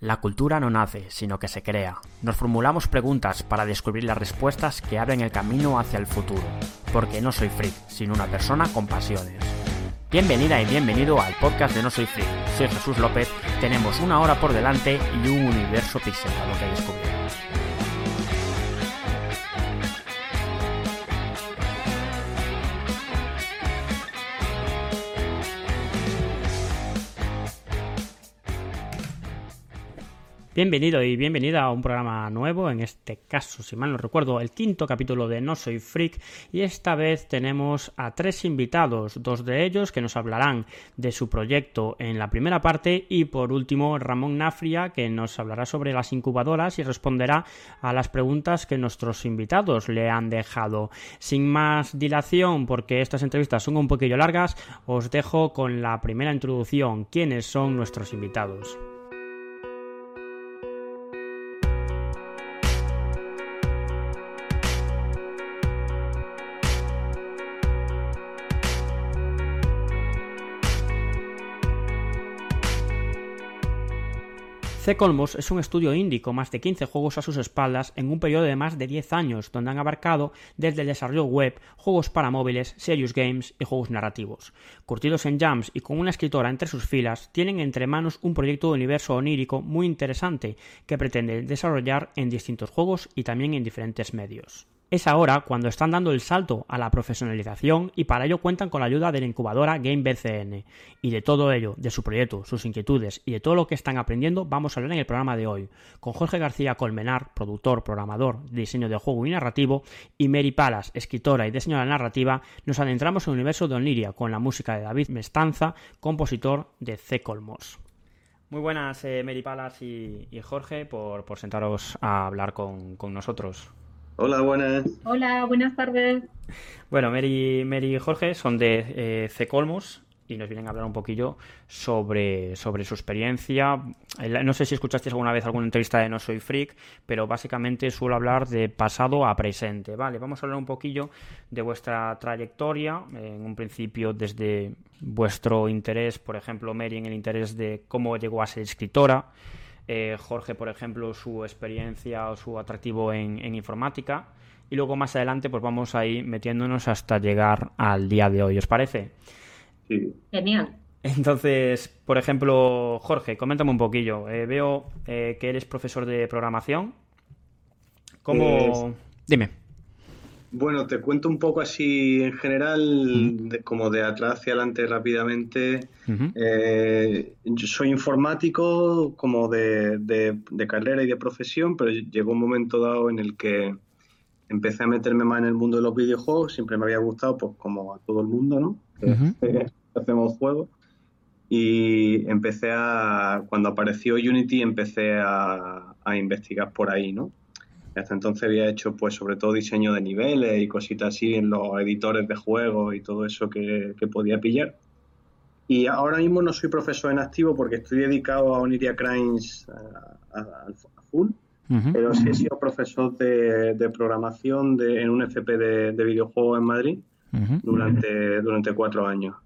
La cultura no nace, sino que se crea. Nos formulamos preguntas para descubrir las respuestas que abren el camino hacia el futuro. Porque no soy freak, sino una persona con pasiones. Bienvenida y bienvenido al podcast de No Soy Freak. Soy Jesús López, tenemos una hora por delante y un universo pixelado que descubrir. Bienvenido y bienvenida a un programa nuevo, en este caso, si mal no recuerdo, el quinto capítulo de No Soy Freak y esta vez tenemos a tres invitados, dos de ellos que nos hablarán de su proyecto en la primera parte y por último Ramón Nafria que nos hablará sobre las incubadoras y responderá a las preguntas que nuestros invitados le han dejado. Sin más dilación, porque estas entrevistas son un poquillo largas, os dejo con la primera introducción, quiénes son nuestros invitados. C-Colmos es un estudio indie con más de 15 juegos a sus espaldas en un periodo de más de 10 años, donde han abarcado desde el desarrollo web, juegos para móviles, serious games y juegos narrativos. Curtidos en jams y con una escritora entre sus filas, tienen entre manos un proyecto de universo onírico muy interesante que pretende desarrollar en distintos juegos y también en diferentes medios. Es ahora cuando están dando el salto a la profesionalización y para ello cuentan con la ayuda de la incubadora GameBCN. Y de todo ello, de su proyecto, sus inquietudes y de todo lo que están aprendiendo vamos a hablar en el programa de hoy, con Jorge García Colmenar, productor, programador, diseño de juego y narrativo, y Mary Palas, escritora y diseñadora narrativa, nos adentramos en el universo de Oniria con la música de David Mestanza, compositor de C. Colmos. Muy buenas, eh, Mary Palas y, Jorge, por, sentaros a hablar con nosotros. Hola, buenas. Hola, buenas tardes. Bueno, Mary, Mary y Jorge son de eh, C-Colmos y nos vienen a hablar un poquillo sobre, sobre su experiencia. No sé si escuchasteis alguna vez alguna entrevista de No Soy Freak, pero básicamente suelo hablar de pasado a presente. Vale, vamos a hablar un poquillo de vuestra trayectoria, en un principio desde vuestro interés, por ejemplo, Mary en el interés de cómo llegó a ser escritora, eh, Jorge, por ejemplo, su experiencia o su atractivo en, informática. Y luego más adelante, pues vamos a ir metiéndonos hasta llegar al día de hoy. ¿Os parece? Sí. Genial. Entonces, por ejemplo, Jorge, coméntame un poquillo. Eh, veo eh, que eres profesor de programación. ¿Cómo...? Dime. Bueno, te cuento un poco así en general, como de atrás hacia adelante rápidamente. Eh, yo soy informático como de, de, carrera y de profesión, pero llegó un momento dado en el que empecé a meterme más en el mundo de los videojuegos. Siempre me había gustado, pues como a todo el mundo, ¿no? hacemos juegos. Y empecé a, cuando apareció Unity, empecé a, a investigar por ahí, ¿no? Hasta entonces había hecho, pues, sobre todo diseño de niveles y cositas así en los editores de juegos y todo eso que, podía pillar. Y ahora mismo no soy profesor en activo porque estoy dedicado a Oniria Crimes a, full, pero sí he sido profesor de, programación de, en un FP de, videojuegos en Madrid durante, durante cuatro años.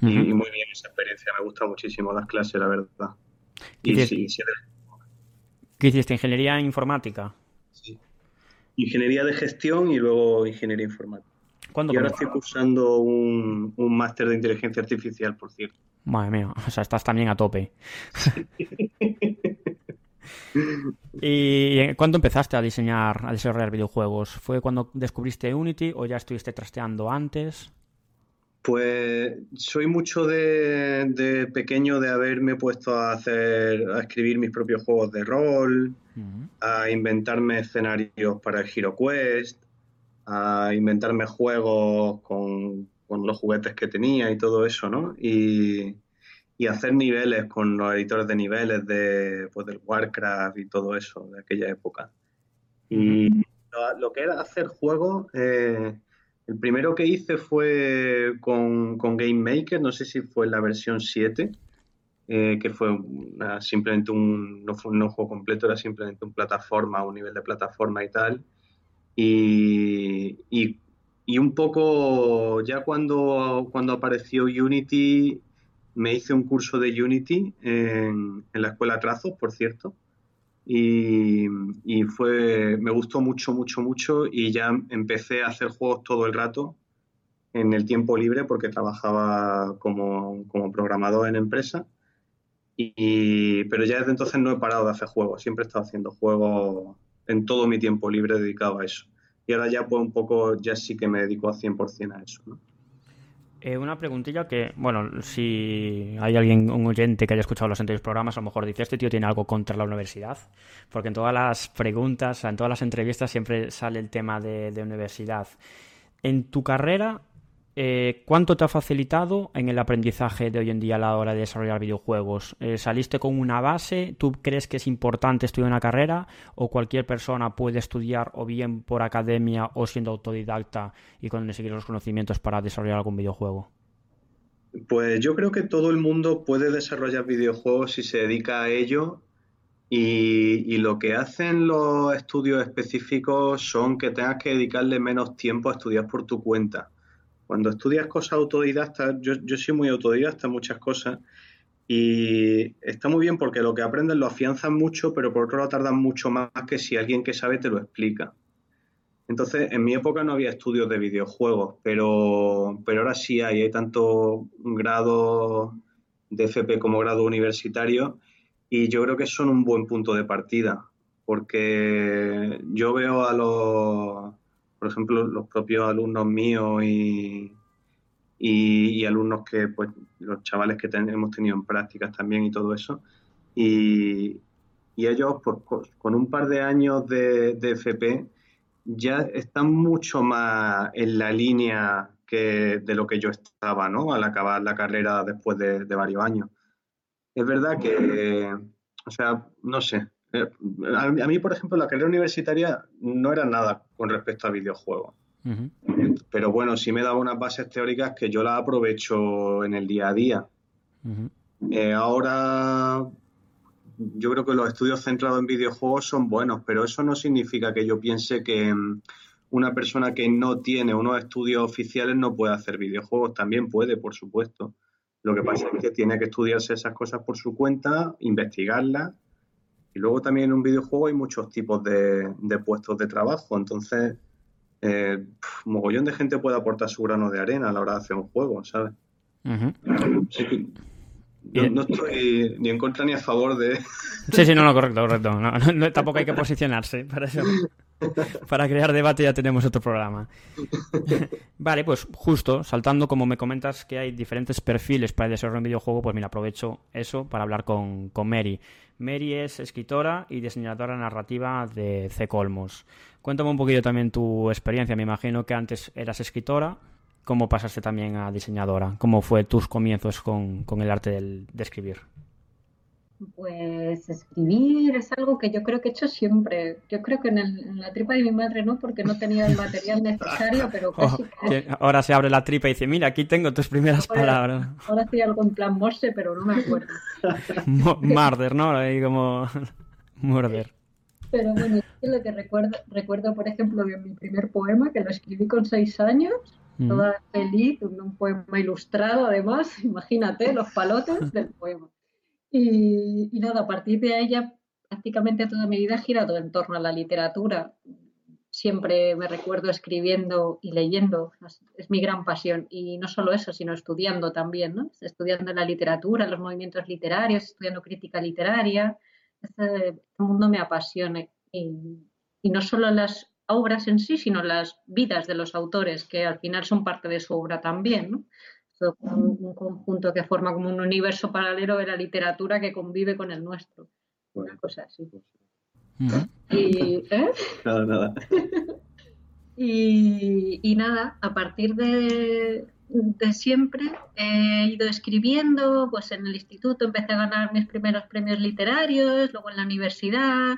y, muy bien esa experiencia, me gusta muchísimo las clases, la verdad. Y, sí, sí, ¿Qué hiciste? ¿Ingeniería informática? Ingeniería de gestión y luego ingeniería informática. y ahora estoy cursando un, máster de inteligencia artificial, por cierto. Madre mía, o sea, estás también a tope. ¿Y cuándo empezaste a diseñar, a desarrollar videojuegos? ¿Fue cuando descubriste Unity o ya estuviste trasteando antes? Pues soy mucho de, pequeño de haberme puesto a hacer, a escribir mis propios juegos de rol, a inventarme escenarios para el Hero Quest, a inventarme juegos con, los juguetes que tenía y todo eso, ¿no? Y, hacer niveles con los editores de niveles de, pues, del Warcraft y todo eso de aquella época. Y lo, que era hacer juegos... Eh, el primero que hice fue con, con Game Maker, no sé si fue la versión 7, eh, que fue simplemente un, no fue un juego completo, era simplemente un plataforma, un nivel de plataforma y tal. Y, y, un poco ya cuando, cuando apareció Unity, me hice un curso de Unity en, la escuela Trazos, por cierto, y, fue, me gustó mucho, mucho, mucho y ya empecé a hacer juegos todo el rato en el tiempo libre porque trabajaba como, programador en empresa. Y, pero ya desde entonces no he parado de hacer juegos, siempre he estado haciendo juegos en todo mi tiempo libre dedicado a eso. Y ahora ya pues un poco, ya sí que me dedico a 100% a eso. Eh, una preguntilla que, bueno, si hay alguien, un oyente que haya escuchado los anteriores programas, a lo mejor dice, este tío tiene algo contra la universidad, porque en todas las preguntas, en todas las entrevistas siempre sale el tema de universidad. En tu carrera, eh, ¿Cuánto te ha facilitado en el aprendizaje de hoy en día a la hora de desarrollar videojuegos? Eh, ¿Saliste con una base? ¿Tú crees que es importante estudiar una carrera? ¿O cualquier persona puede estudiar o bien por academia o siendo autodidacta y conseguir los conocimientos para desarrollar algún videojuego? Pues yo creo que todo el mundo puede desarrollar videojuegos si se dedica a ello y, y, lo que hacen los estudios específicos son que tengas que dedicarle menos tiempo a estudiar por tu cuenta. Cuando estudias cosas autodidactas, yo, yo soy muy autodidacta en muchas cosas y está muy bien porque lo que aprendes lo afianzas mucho, pero por otro lado tardan mucho más que si alguien que sabe te lo explica. Entonces, en mi época no había estudios de videojuegos, pero, pero ahora sí hay, hay tanto grado de FP como grado universitario y yo creo que son un buen punto de partida, porque yo veo a los por ejemplo, los propios alumnos míos y, y, alumnos que, pues, los chavales que hemos tenido en prácticas también y todo eso. Y, y ellos, pues, con un par de años de, de, FP, ya están mucho más en la línea que de lo que yo estaba, ¿no? Al acabar la carrera después de, varios años. Es verdad que, o sea, no sé, a mí, por ejemplo, la carrera universitaria no era nada con respecto a videojuegos. Pero bueno, sí me daba unas bases teóricas que yo las aprovecho en el día a día. Eh, ahora yo creo que los estudios centrados en videojuegos son buenos, pero eso no significa que yo piense que mm, una persona que no tiene unos estudios oficiales no puede hacer videojuegos. También puede, por supuesto. Lo que pasa es que tiene que estudiarse esas cosas por su cuenta, investigarlas y luego también en un videojuego hay muchos tipos de, puestos de trabajo, entonces eh, mogollón de gente puede aportar su grano de arena a la hora de hacer un juego, ¿sabes? no, estoy ni en contra ni a favor de... Sí, sí, no, no, correcto, correcto. tampoco hay que posicionarse para eso. Para crear debate ya tenemos otro programa. vale, pues justo, saltando como me comentas que hay diferentes perfiles para desarrollar un videojuego, pues mira, aprovecho eso para hablar con, con Mary. Mary es escritora y diseñadora narrativa de C. Colmos. Cuéntame un poquillo también tu experiencia. Me imagino que antes eras escritora. ¿Cómo pasaste también a diseñadora? ¿Cómo fue tus comienzos con, el arte de escribir? Pues escribir es algo que yo creo que he hecho siempre. Yo creo que en, la tripa de mi madre no, porque no tenía el material necesario, pero oh, Ahora se abre la tripa y dice, mira, aquí tengo tus primeras palabras. Ahora sí algo en plan Morse, pero no me acuerdo. Marder, ¿no? Ahí como Murder. Pero bueno, lo que recuerdo, recuerdo, por ejemplo, de mi primer poema, que lo escribí con seis años, mm. toda feliz, un poema ilustrado además, imagínate los palotes del poema. Y, nada, a partir de ella prácticamente toda mi vida ha girado en torno a la literatura. Siempre me recuerdo escribiendo y leyendo, es mi gran pasión. Y no solo eso, sino estudiando también, ¿no? Estudiando la literatura, los movimientos literarios, estudiando crítica literaria. Este mundo me apasiona. Y, y no solo las obras en sí, sino las vidas de los autores, que al final son parte de su obra también, ¿no? Un, conjunto que forma como un universo paralelo de la literatura que convive con el nuestro. Una cosa así. Y, ¿eh? Nada, nada. y, nada, a partir de, de, siempre he ido escribiendo, pues en el instituto empecé a ganar mis primeros premios literarios, luego en la universidad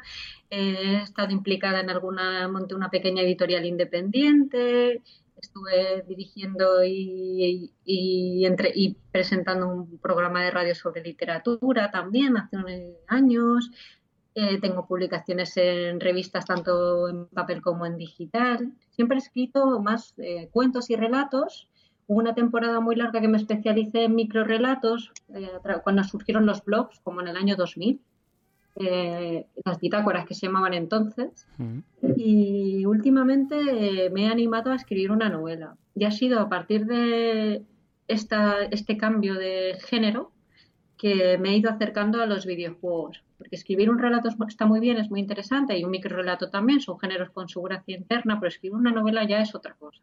he estado implicada en alguna, monté una pequeña editorial independiente estuve dirigiendo y, entre, y presentando un programa de radio sobre literatura también hace unos años. Eh, tengo publicaciones en revistas tanto en papel como en digital. Siempre he escrito más eh, cuentos y relatos hubo una temporada muy larga que me especialicé en microrelatos eh, cuando surgieron los blogs, como en el año 2000. Eh, las bitácoras que se llamaban entonces. Y últimamente eh, me he animado a escribir una novela. Y ha sido a partir de esta, este cambio de género que me he ido acercando a los videojuegos. Porque escribir un relato está muy bien, es muy interesante, y un microrelato también, son géneros con su gracia interna, pero escribir una novela ya es otra cosa.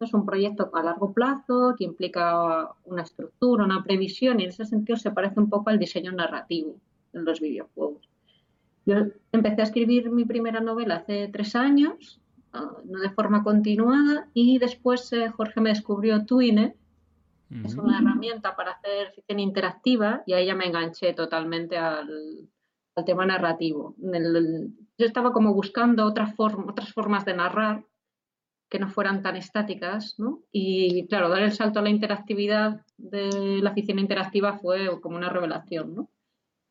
Es un proyecto a largo plazo que implica una estructura, una previsión, y en ese sentido se parece un poco al diseño narrativo en los videojuegos. Yo empecé a escribir mi primera novela hace tres años, ah, no de forma continuada, y después eh, Jorge me descubrió Twine, es una herramienta para hacer ficción interactiva, y ahí ya me enganché totalmente al, tema narrativo. yo estaba como buscando otras formas de narrar que no fueran tan estáticas, ¿no? Y claro, dar el salto a la interactividad de la ficción interactiva fue como una revelación, ¿no?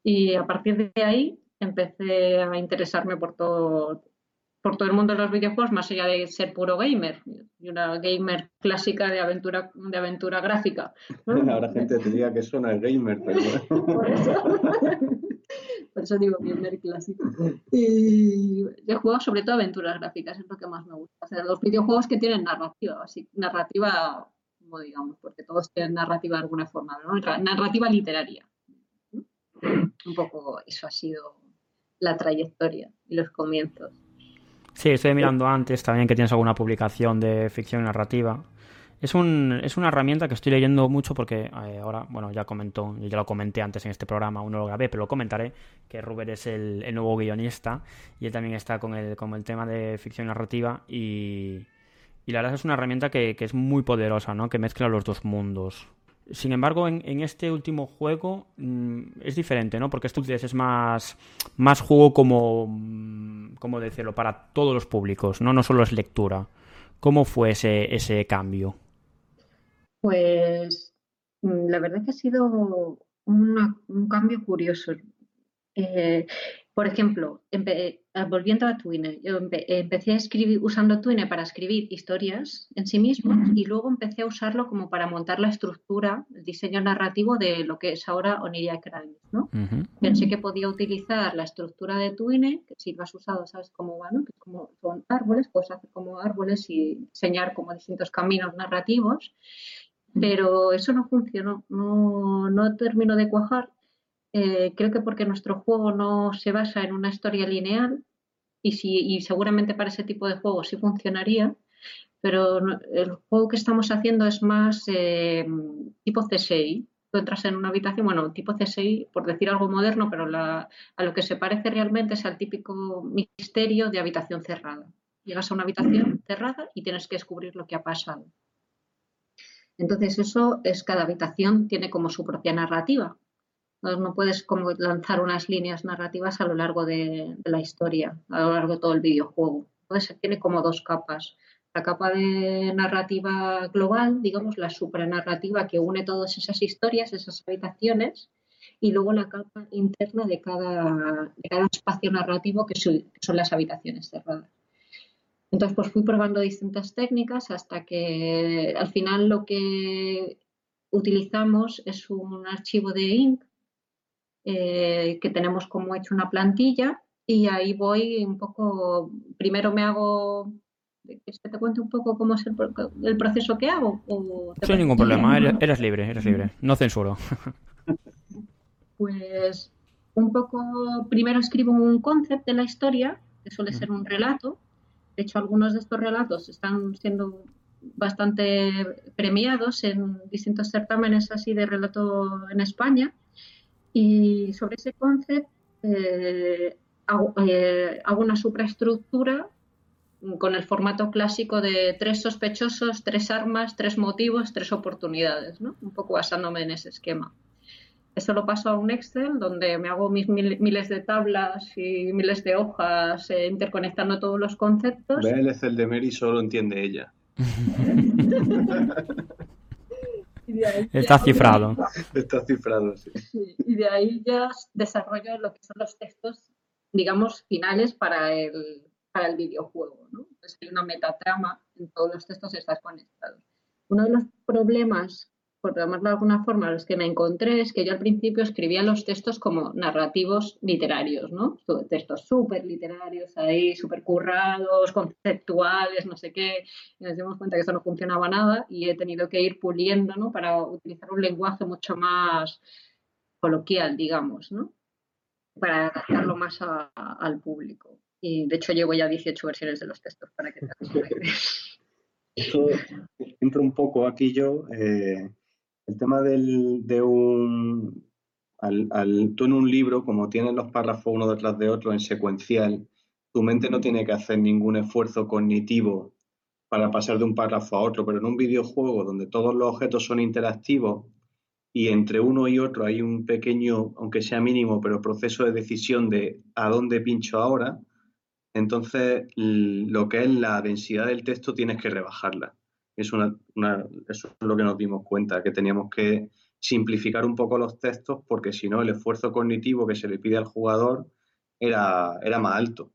Y a partir de ahí empecé a interesarme por todo, por todo el mundo de los videojuegos, más allá de ser puro gamer, y una gamer clásica de aventura, de aventura gráfica. Ahora gente te diría que son el gamer, pero por eso, por eso digo gamer clásico. Y he jugado sobre todo aventuras gráficas, es lo que más me gusta. O sea, los videojuegos que tienen narrativa, así, narrativa, como digamos, porque todos tienen narrativa de alguna forma, ¿no? narrativa literaria. Un poco eso ha sido la trayectoria y los comienzos. Sí, estoy mirando antes también que tienes alguna publicación de ficción narrativa. Es, un, es una herramienta que estoy leyendo mucho porque eh, ahora, bueno, ya comentó, ya lo comenté antes en este programa, uno lo grabé, pero lo comentaré, que Ruber es el, nuevo guionista y él también está con el, con el tema de ficción narrativa y, y la verdad es una herramienta que, que es muy poderosa, ¿no? Que mezcla los dos mundos. Sin embargo, en, este último juego mm, es diferente, ¿no? Porque esto es más, más juego como, mm, ¿cómo decirlo? Para todos los públicos, ¿no? No solo es lectura. ¿Cómo fue ese, ese cambio? Pues mm, la verdad que ha sido un cambio curioso. Eh, por ejemplo, eh, volviendo a Twine, yo empecé a escribir usando Twine para escribir historias en sí mismo y luego empecé a usarlo como para montar la estructura, el diseño narrativo de lo que es ahora Oniria Crimes. ¿no? Pensé que podía utilizar la estructura de Twine, que si lo has usado sabes cómo va, ¿no? que como son árboles, puedes hacer como árboles y diseñar como distintos caminos narrativos, pero eso no funcionó, no, no terminó de cuajar eh, creo que porque nuestro juego no se basa en una historia lineal y, si, seguramente para ese tipo de juego sí funcionaría, pero el juego que estamos haciendo es más eh, tipo CSI. Tú entras en una habitación, bueno, tipo CSI, por decir algo moderno, pero a lo que se parece realmente es al típico misterio de habitación cerrada. Llegas a una habitación cerrada y tienes que descubrir lo que ha pasado. Entonces eso es cada habitación tiene como su propia narrativa. No, puedes como lanzar unas líneas narrativas a lo largo de, la historia, a lo largo de todo el videojuego. Entonces tiene como dos capas. La capa de narrativa global, digamos, la supranarrativa que une todas esas historias, esas habitaciones, y luego la capa interna de cada, espacio narrativo que, son las habitaciones cerradas. Entonces, pues fui probando distintas técnicas hasta que al final lo que utilizamos es un archivo de INC eh, que tenemos como hecho una plantilla y ahí voy un poco, primero me hago, que te cuente un poco cómo es el, proceso que hago. Sin ningún problema, eres, libre, eres libre, no censuro. Pues un poco, primero escribo un concept de la historia, que suele ser un relato. De hecho, algunos de estos relatos están siendo bastante premiados en distintos certámenes así de relato en España. Y sobre ese concepto eh, eh, hago, una supraestructura con el formato clásico de tres sospechosos, tres armas, tres motivos, tres oportunidades, ¿no? un poco basándome en ese esquema. Eso lo paso a un Excel donde me hago mis miles de tablas y miles de hojas eh, interconectando todos los conceptos. Ve el Excel de Mary, solo entiende ella. Está cifrado. Está cifrado, sí. Y de ahí ya desarrollo lo que son los textos, digamos, finales para el, para el videojuego. ¿no? Entonces hay una metatrama, en todos los textos estás conectado. Uno de los problemas por llamarlo de alguna forma, los que me encontré es que yo al principio escribía los textos como narrativos literarios, ¿no? Textos súper literarios ahí, súper currados, conceptuales, no sé qué. Y nos dimos cuenta que eso no funcionaba nada y he tenido que ir puliendo, ¿no? Para utilizar un lenguaje mucho más coloquial, digamos, ¿no? Para adaptarlo más al público. Y de hecho llevo ya 18 versiones de los textos para que te entro un poco aquí yo. Eh, el tema del, de un... Al, tú en un libro, como tienes los párrafos uno detrás de otro en secuencial, tu mente no tiene que hacer ningún esfuerzo cognitivo para pasar de un párrafo a otro, pero en un videojuego donde todos los objetos son interactivos y entre uno y otro hay un pequeño, aunque sea mínimo, pero proceso de decisión de a dónde pincho ahora, entonces lo que es la densidad del texto tienes que rebajarla es una, eso es lo que nos dimos cuenta, que teníamos que simplificar un poco los textos porque si no el esfuerzo cognitivo que se le pide al jugador era, era más alto.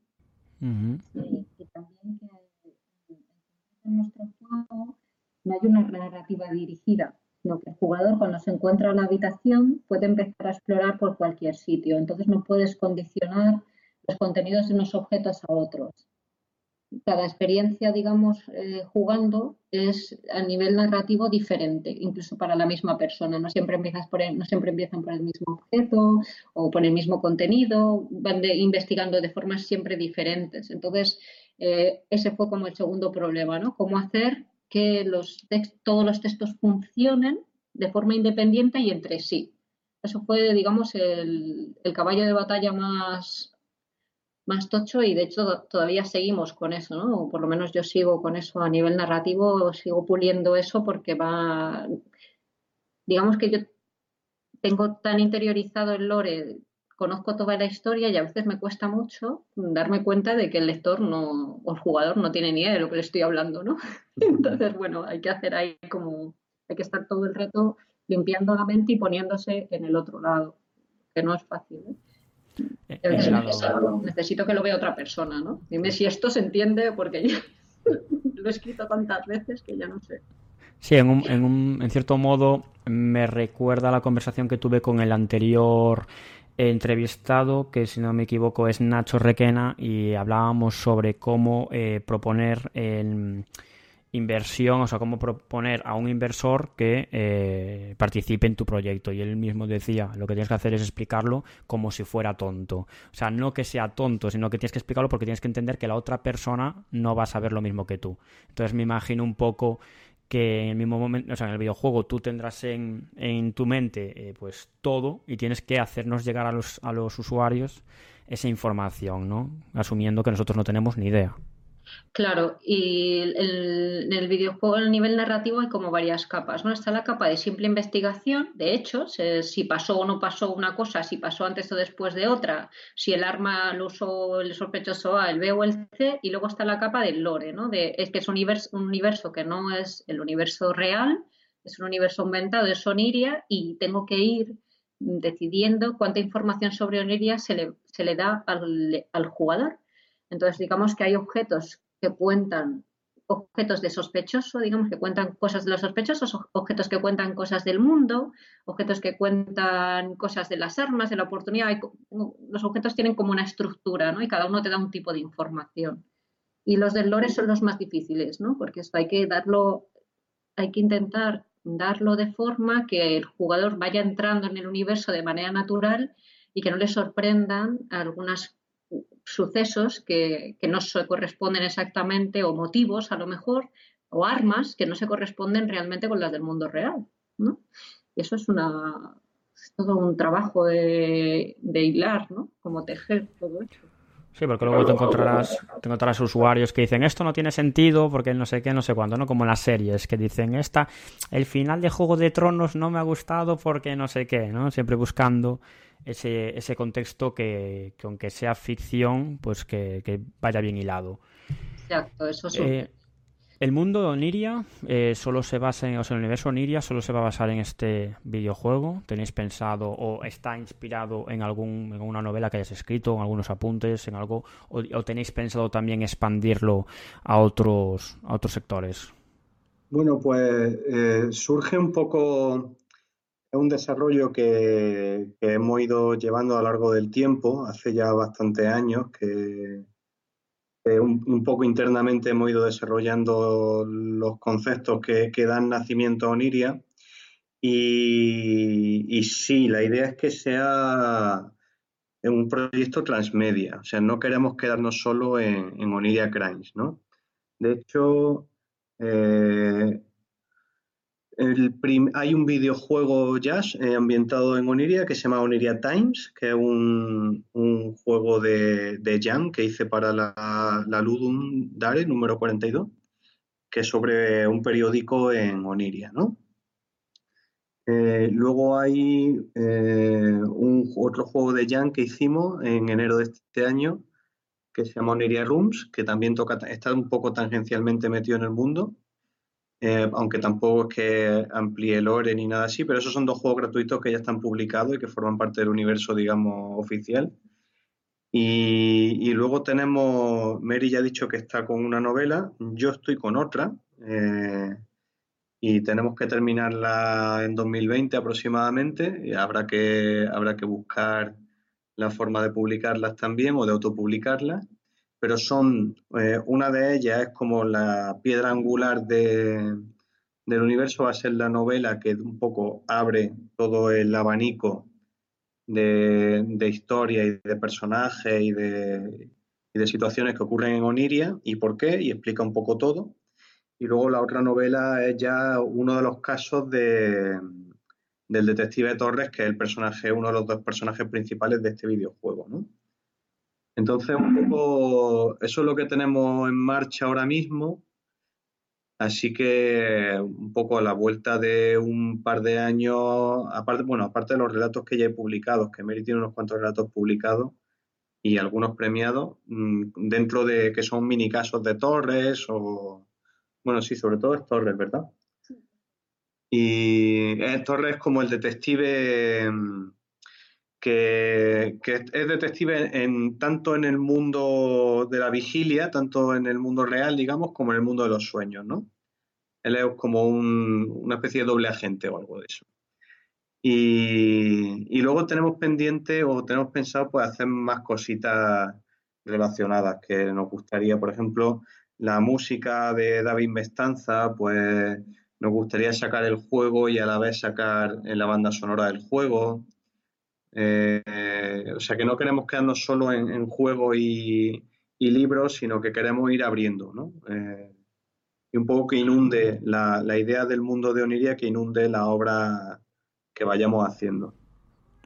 Sí, y también que en nuestro juego no hay una narrativa dirigida, sino que el jugador cuando se encuentra en la habitación puede empezar a explorar por cualquier sitio, entonces no puedes condicionar los contenidos de unos objetos a otros cada experiencia, digamos, eh, jugando es a nivel narrativo diferente, incluso para la misma persona. No siempre, empiezas por no siempre empiezan por el mismo objeto o por el mismo contenido, van investigando de formas siempre diferentes. Entonces, eh, ese fue como el segundo problema, ¿no? Cómo hacer que los todos los textos funcionen de forma independiente y entre sí. Eso fue, digamos, el caballo de batalla más, más tocho y de hecho todavía seguimos con eso, ¿no? O por lo menos yo sigo con eso a nivel narrativo, sigo puliendo eso porque va, digamos que yo tengo tan interiorizado el lore, conozco toda la historia y a veces me cuesta mucho darme cuenta de que el lector no, o el jugador no tiene ni idea de lo que le estoy hablando, ¿no? Entonces, bueno, hay que hacer ahí como, hay que estar todo el rato limpiando la mente y poniéndose en el otro lado, que no es fácil, ¿eh? Eh, necesito que lo vea otra persona, ¿no? Dime si esto se entiende porque yo lo he escrito tantas veces que ya no sé. Sí, en, un, en, un, en cierto modo me recuerda la conversación que tuve con el anterior entrevistado, que si no me equivoco es Nacho Requena, y hablábamos sobre cómo eh, proponer el inversión, o sea, cómo proponer a un inversor que eh, participe en tu proyecto. Y él mismo decía, lo que tienes que hacer es explicarlo como si fuera tonto. O sea, no que sea tonto, sino que tienes que explicarlo porque tienes que entender que la otra persona no va a saber lo mismo que tú. Entonces me imagino un poco que en el mismo momento, o sea, en el videojuego tú tendrás en, en tu mente eh, pues todo y tienes que hacernos llegar a los, a los usuarios esa información, ¿no? Asumiendo que nosotros no tenemos ni idea. Claro, y en el videojuego a nivel narrativo hay como varias capas, ¿no? Está la capa de simple investigación, de hechos, si pasó o no pasó una cosa, si pasó antes o después de otra, si el arma lo usó el sospechoso A, el B o el C, y luego está la capa del lore, ¿no? De, es que es un universo, un universo que no es el universo real, es un universo inventado, es Oniria, y tengo que ir decidiendo cuánta información sobre Oniria se le, da al jugador. Entonces, digamos que hay objetos que cuentan, objetos de sospechoso, digamos que cuentan cosas de los sospechosos, objetos que cuentan cosas del mundo, objetos que cuentan cosas de las armas, de la oportunidad. los objetos tienen como una estructura, ¿no? Y cada uno te da un tipo de información. Y los del lore son los más difíciles, ¿no? Porque esto hay que darlo, hay que intentar darlo de forma que el jugador vaya entrando en el universo de manera natural y que no le sorprendan algunas sucesos que, no se corresponden exactamente, o motivos a lo mejor, o armas que no se corresponden realmente con las del mundo real. ¿no? Y eso es una todo un trabajo de, hilar, ¿no? Como tejer todo eso. Sí, porque luego te encontrarás, te encontrarás usuarios que dicen esto no tiene sentido porque no sé qué, no sé cuándo, ¿no? Como en las series que dicen esta, el final de Juego de Tronos no me ha gustado porque no sé qué, ¿no? Siempre buscando ese, ese contexto que, aunque sea ficción, pues que, vaya bien hilado. Exacto, eso sí. Eh, el mundo de Oniria eh, solo se basa en, o sea, el universo Oniria solo se va a basar en este videojuego. ¿Tenéis pensado o está inspirado en algún, en una novela que hayas escrito, en algunos apuntes, en algo, o, tenéis pensado también expandirlo a otros, a otros sectores? Bueno, pues eh, surge un poco, un desarrollo que, hemos ido llevando a lo largo del tiempo, hace ya bastantes años, que, un, poco internamente hemos ido desarrollando los conceptos que, dan nacimiento a Oniria. Y, sí, la idea es que sea un proyecto transmedia, o sea, no queremos quedarnos solo en, en Oniria Crimes, ¿no? De hecho, eh, hay un videojuego jazz eh, ambientado en Oniria que se llama Oniria Times, que es un, juego de, de, jam que hice para la, Ludum Dare número 42, que es sobre un periódico en Oniria. Eh, luego hay un, otro juego de jam que hicimos en enero de este año, que se llama Oniria Rooms, que también toca, está un poco tangencialmente metido en el mundo, eh, aunque tampoco es que amplíe el lore ni nada así, pero esos son dos juegos gratuitos que ya están publicados y que forman parte del universo, digamos, oficial. Y, luego tenemos, Mary ya ha dicho que está con una novela, yo estoy con otra, eh, y tenemos que terminarla en 2020 aproximadamente, y habrá que, habrá que buscar la forma de publicarlas también o de autopublicarlas, pero son, eh, una de ellas es como la piedra angular de, del universo, va a ser la novela que un poco abre todo el abanico de, de historia y de personajes y de, y de situaciones que ocurren en Oniria y por qué, y explica un poco todo. Y luego la otra novela es ya uno de los casos de, del detective Torres, que es el personaje, uno de los dos personajes principales de este videojuego, ¿no? Entonces, un poco, eso es lo que tenemos en marcha ahora mismo. Así que un poco a la vuelta de un par de años, aparte, bueno, aparte de los relatos que ya he publicado, que Mary tiene unos cuantos relatos publicados y algunos premiados, mm, dentro de que son mini casos de Torres o, bueno, sí, sobre todo es Torres, ¿verdad? Y Torres es como el detective que, es detective tanto en el mundo de la vigilia, tanto en el mundo real, digamos, como en el mundo de los sueños, ¿no? Él es como una especie de doble agente o algo de eso. Y, luego tenemos pendiente o tenemos pensado pues hacer más cositas relacionadas que nos gustaría, por ejemplo, la música de David Mestanza, pues nos gustaría sacar el juego y a la vez sacar en la banda sonora del juego. Eh, o sea que no queremos quedarnos solo en, juego y, libros, sino que queremos ir abriendo, ¿no? Eh, y un poco que inunde la, idea del mundo de Oniria, que inunde la obra que vayamos haciendo.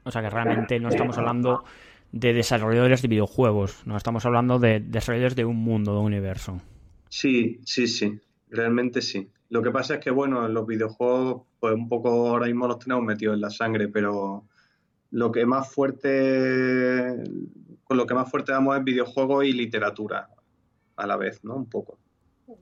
O sea que realmente no estamos hablando de desarrolladores de videojuegos, no estamos hablando de desarrolladores de un mundo, de un universo. Sí, sí, sí, realmente sí. Lo que pasa es que, bueno, en los videojuegos, pues un poco ahora mismo los tenemos metidos en la sangre, pero lo que más fuerte, con lo que más fuerte damos es videojuegos y literatura a la vez, ¿no? Un poco.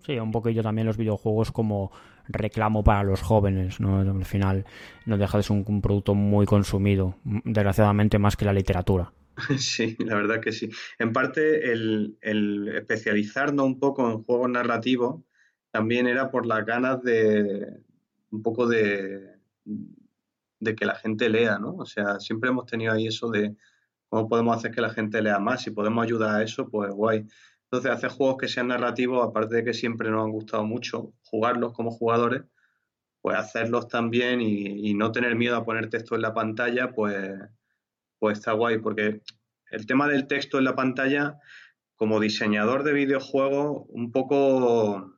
Sí, un poquillo también los videojuegos como reclamo para los jóvenes, ¿no? Al final no deja de ser un, producto muy consumido, desgraciadamente más que la literatura. Sí, la verdad que sí. En parte el, el especializarnos un poco en juegos narrativos también era por las ganas de un poco de, de que la gente lea, ¿no? O sea, siempre hemos tenido ahí eso de cómo podemos hacer que la gente lea más. Si podemos ayudar a eso, pues guay. Entonces, hacer juegos que sean narrativos, aparte de que siempre nos han gustado mucho jugarlos como jugadores, pues hacerlos también y, no tener miedo a poner texto en la pantalla, pues, pues está guay, porque el tema del texto en la pantalla, como diseñador de videojuegos, un poco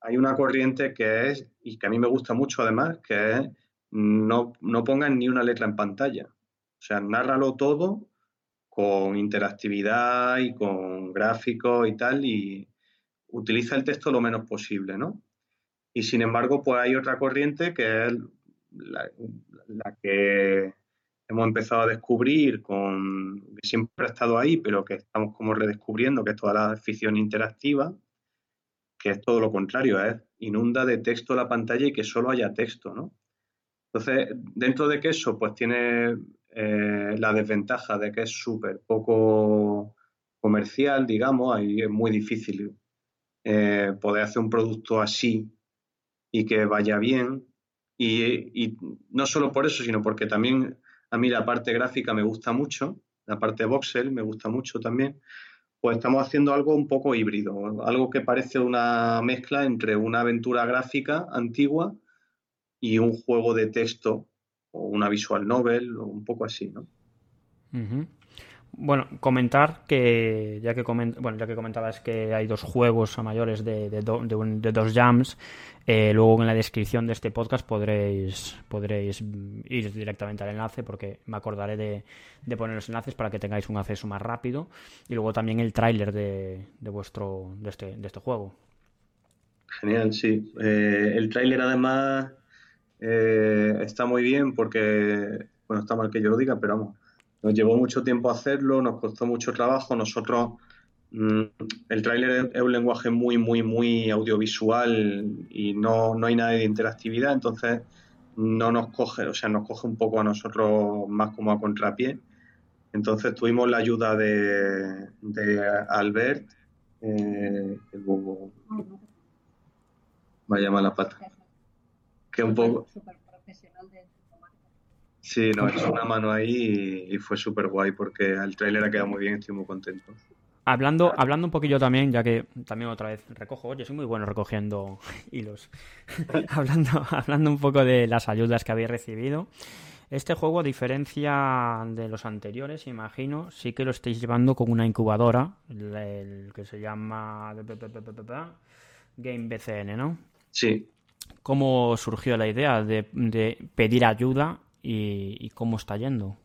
hay una corriente que es, y que a mí me gusta mucho además, que es no, no pongan ni una letra en pantalla. O sea, nárralo todo con interactividad y con gráficos y tal, y utiliza el texto lo menos posible, ¿no? Y sin embargo, pues hay otra corriente que es la, que hemos empezado a descubrir, con, que siempre ha estado ahí, pero que estamos como redescubriendo, que es toda la ficción interactiva, que es todo lo contrario, es inunda de texto la pantalla y que solo haya texto, ¿no? Entonces, dentro de que eso, pues tiene eh, la desventaja de que es súper poco comercial, digamos, ahí es muy difícil eh, poder hacer un producto así y que vaya bien. Y, no solo por eso, sino porque también a mí la parte gráfica me gusta mucho, la parte voxel me gusta mucho también. Pues estamos haciendo algo un poco híbrido, algo que parece una mezcla entre una aventura gráfica antigua y un juego de texto o una visual novel o un poco así, ¿no? Bueno, comentar que ya que bueno, ya que comentabas que hay dos juegos a mayores de, de, dos jams, eh, luego en la descripción de este podcast podréis podréis ir directamente al enlace porque me acordaré de, poner los enlaces para que tengáis un acceso más rápido y luego también el tráiler de, vuestro de este, de este juego. Genial, sí. Eh, el tráiler además eh, está muy bien porque bueno está mal que yo lo diga, pero vamos nos llevó mucho tiempo hacerlo, nos costó mucho trabajo. Nosotros, mm, el tráiler es un lenguaje muy, muy, muy audiovisual y no, hay nada de interactividad, entonces no nos coge, o sea, nos coge un poco a nosotros más como a contrapié. Entonces tuvimos la ayuda de, Albert, eh, el vaya mala pata, que un poco... Sí, nos echó una mano ahí y, fue súper guay porque el tráiler ha quedado muy bien, estoy muy contento. Hablando, hablando un poquillo también, ya que también otra vez recojo, oye, soy muy bueno recogiendo hilos. hablando, hablando un poco de las ayudas que habéis recibido. Este juego, a diferencia de los anteriores, imagino, sí que lo estáis llevando con una incubadora, el, que se llama Game BCN, ¿no? Sí. ¿Cómo surgió la idea de, pedir ayuda y, cómo está yendo.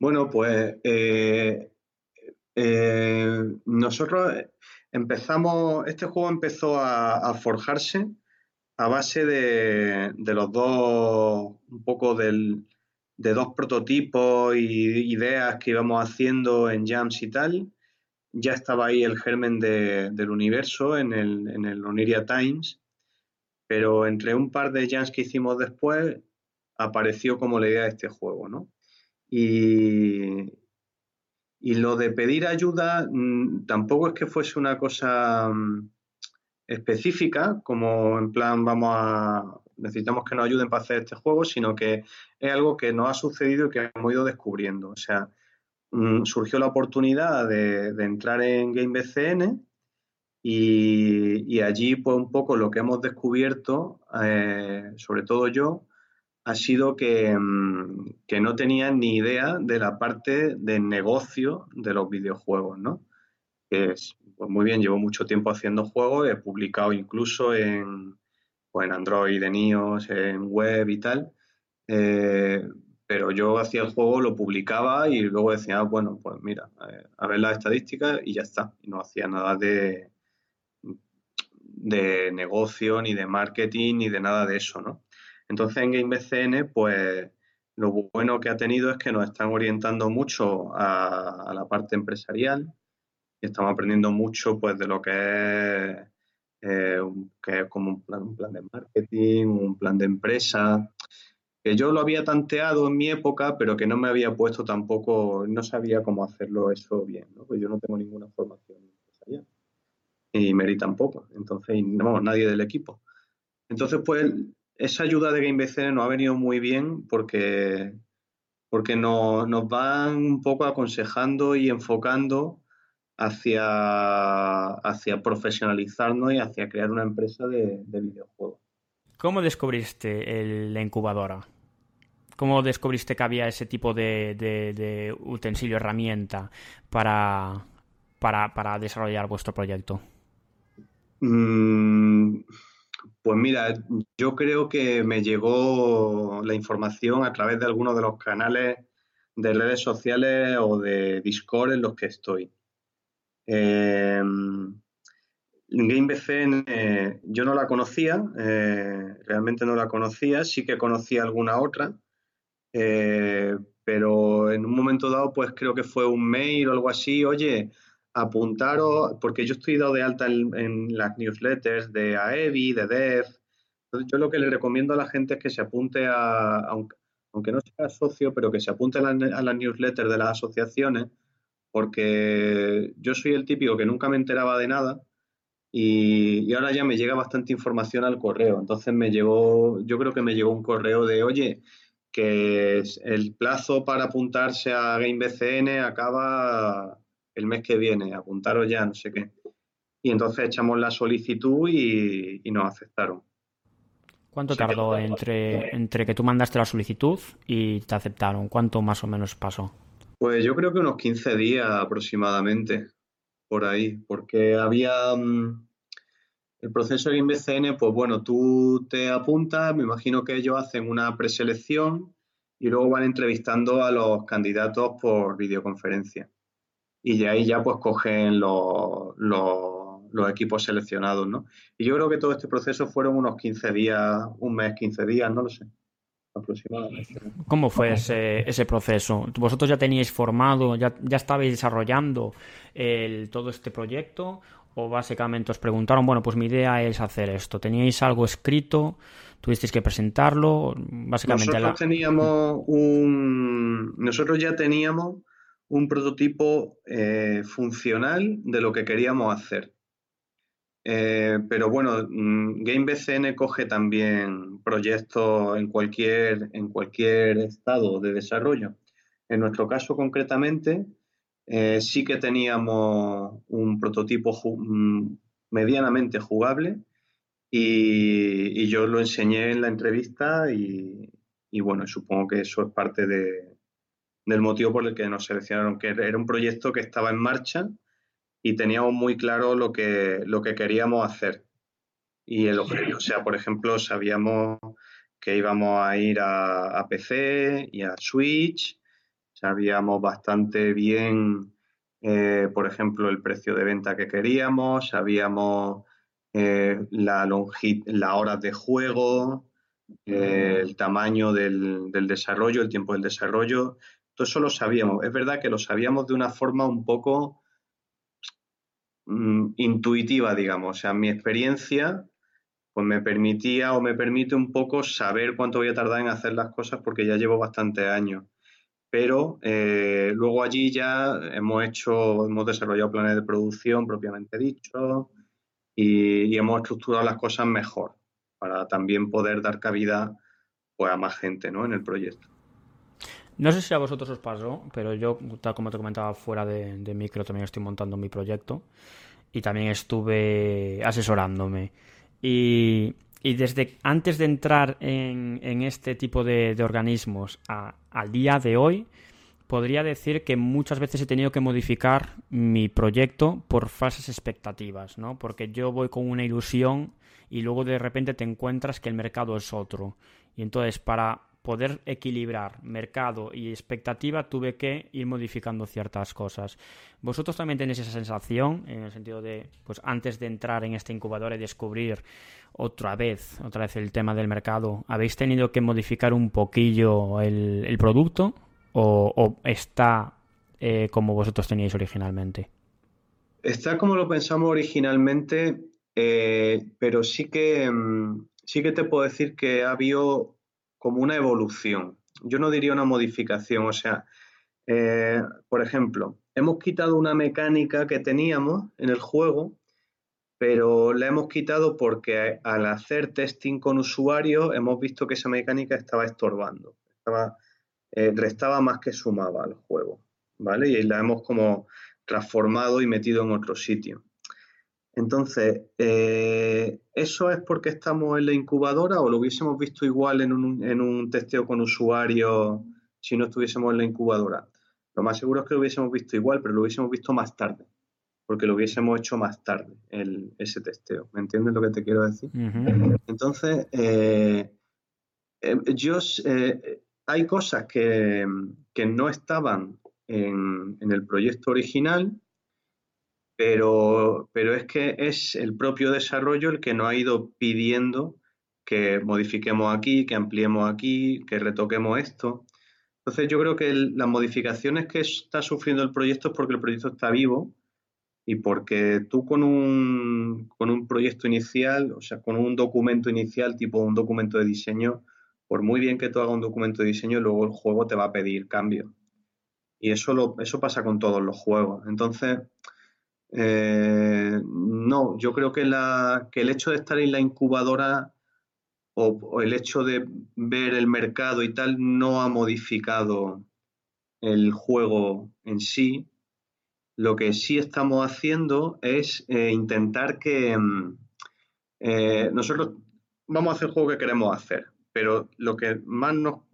Bueno, pues eh, eh, nosotros empezamos, este juego empezó a, forjarse a base de, los dos, un poco de dos prototipos y ideas que íbamos haciendo en Jams y tal. Ya estaba ahí el germen del universo en el, en el Oniria Times, pero entre un par de jams que hicimos después apareció como la idea de este juego, ¿no? Y, y lo de pedir ayuda mm, tampoco es que fuese una cosa mm, específica, como en plan vamos a necesitamos que nos ayuden para hacer este juego, sino que es algo que nos ha sucedido y que hemos ido descubriendo. O sea, mm, surgió la oportunidad de, entrar en GameBCN y, allí pues un poco lo que hemos descubierto, eh, sobre todo yo, ha sido mm, que, no tenían ni idea de la parte de negocio de los videojuegos, ¿no? Que es, pues muy bien, llevo mucho tiempo haciendo juegos, he publicado incluso en, pues en Android, en iOS, en web y tal, eh, pero yo hacía el juego, lo publicaba y luego decía, ah, bueno, pues mira, eh, a ver las estadísticas y ya está. Y no hacía nada de, de negocio, ni de marketing, ni de nada de eso, ¿no? Entonces en GameBCN, pues lo bueno que ha tenido es que nos están orientando mucho a, la parte empresarial y estamos aprendiendo mucho pues de lo que es, eh, que es como un plan, un plan de marketing, un plan de empresa, que yo lo había tanteado en mi época, pero que no me había puesto tampoco, no sabía cómo hacerlo eso bien, ¿no? Pues yo no tengo ninguna formación empresarial y Mary tampoco, entonces, no, nadie del equipo. Entonces, pues esa ayuda de GameBCN nos ha venido muy bien porque, porque nos, van un poco aconsejando y enfocando hacia, hacia profesionalizarnos y hacia crear una empresa de, videojuegos. ¿Cómo descubriste la incubadora? ¿Cómo descubriste que había ese tipo de, utensilio, herramienta para, para, desarrollar vuestro proyecto? Mm, pues mira, yo creo que me llegó la información a través de algunos de los canales de redes sociales o de Discord en los que estoy. Eh, GameBCN yo no la conocía, eh, realmente no la conocía, sí que conocía alguna otra, eh, pero en un momento dado pues creo que fue un mail o algo así, oye, apuntaros, porque yo estoy dado de alta en, las newsletters de AEBI, de DEF. Entonces, yo lo que le recomiendo a la gente es que se apunte a, aunque, no sea socio, pero que se apunte a, las newsletters de las asociaciones, porque yo soy el típico que nunca me enteraba de nada y, ahora ya me llega bastante información al correo. Entonces me llegó, yo creo que me llegó un correo de, oye, que el plazo para apuntarse a GameBCN acaba el mes que viene, apuntaros ya, no sé qué. Y entonces echamos la solicitud y, nos aceptaron. ¿Cuánto tardó entre, entre que tú mandaste la solicitud y te aceptaron? ¿Cuánto más o menos pasó? Pues yo creo que unos 15 días aproximadamente, por ahí, porque había mm, el proceso de InvCN, pues bueno, tú te apuntas, me imagino que ellos hacen una preselección y luego van entrevistando a los candidatos por videoconferencia. Y de ahí ya pues cogen los, los, equipos seleccionados, ¿no? Y yo creo que todo este proceso fueron unos 15 días, un mes, 15 días, no lo sé. Aproximadamente. ¿Cómo fue ese, ese proceso? ¿Vosotros ya teníais formado, ya, ya estabais desarrollando el, todo este proyecto o básicamente os preguntaron, bueno, pues mi idea es hacer esto. ¿Teníais algo escrito? ¿Tuvisteis que presentarlo? Básicamente nosotros teníamos un... Nosotros ya teníamos un prototipo eh, funcional de lo que queríamos hacer. Eh, pero bueno, mm, GameBCN coge también proyectos en cualquier, en cualquier estado de desarrollo. En nuestro caso concretamente, eh, sí que teníamos un prototipo mm, medianamente jugable y, yo lo enseñé en la entrevista y, bueno, supongo que eso es parte del motivo por el que nos seleccionaron, que era un proyecto que estaba en marcha y teníamos muy claro lo que, lo que queríamos hacer. Y el objetivo, o sea, por ejemplo, sabíamos que íbamos a ir a PC y a Switch, sabíamos bastante bien, eh, por ejemplo, el precio de venta que queríamos, sabíamos eh, la, la horas de juego, eh, el tamaño del, desarrollo, el tiempo del desarrollo, todo eso lo sabíamos. Es verdad que lo sabíamos de una forma un poco mm, intuitiva, digamos. O sea, mi experiencia pues me permitía o me permite un poco saber cuánto voy a tardar en hacer las cosas porque ya llevo bastantes años pero eh, luego allí ya hemos hecho, hemos desarrollado planes de producción propiamente dicho y, hemos estructurado las cosas mejor para también poder dar cabida pues, a más gente ¿no? en el proyecto. No sé si a vosotros os pasó, pero yo, tal como te comentaba fuera de, de micro, también estoy montando mi proyecto y también estuve asesorándome. Y y desde antes de entrar en, este tipo de, organismos al día de hoy, podría decir que muchas veces he tenido que modificar mi proyecto por falsas expectativas, ¿no? Porque yo voy con una ilusión y luego de repente te encuentras que el mercado es otro. Y entonces para poder equilibrar mercado y expectativa tuve que ir modificando ciertas cosas. ¿Vosotros también tenéis esa sensación en el sentido de, pues antes de entrar en esta incubadora y descubrir otra vez, otra vez el tema del mercado, ¿habéis tenido que modificar un poquillo el, producto o, está eh, como vosotros teníais originalmente? Está como lo pensamos originalmente, eh, pero sí que, mm, sí que te puedo decir que ha habido como una evolución. Yo no diría una modificación, o sea, eh, por ejemplo, hemos quitado una mecánica que teníamos en el juego pero la hemos quitado porque al hacer testing con usuarios hemos visto que esa mecánica estaba estorbando, estaba, eh, restaba más que sumaba al juego, ¿vale? Y la hemos como transformado y metido en otro sitio. Entonces, eh, ¿eso es porque estamos en la incubadora o lo hubiésemos visto igual en un, en un testeo con usuarios si no estuviésemos en la incubadora? Lo más seguro es que lo hubiésemos visto igual, pero lo hubiésemos visto más tarde porque lo hubiésemos hecho más tarde, el, ese testeo. ¿Me entiendes lo que te quiero decir? Entonces, eh, eh, yo, hay cosas que, no estaban en, el proyecto original, pero, pero es que es el propio desarrollo el que nos ha ido pidiendo que modifiquemos aquí, que ampliemos aquí, que retoquemos esto. Entonces yo creo que las modificaciones que está sufriendo el proyecto es porque el proyecto está vivo y porque tú con un, con un proyecto inicial, o sea, con un documento inicial, tipo un documento de diseño, por muy bien que tú hagas un documento de diseño, luego el juego te va a pedir cambio. Y eso, lo, eso pasa con todos los juegos. Entonces, Eh, no, yo creo que, el hecho de estar en la incubadora o, el hecho de ver el mercado y tal no ha modificado el juego en sí. Lo que sí estamos haciendo es eh, intentar que mm, eh, nosotros vamos a hacer el juego que queremos hacer, pero lo que más no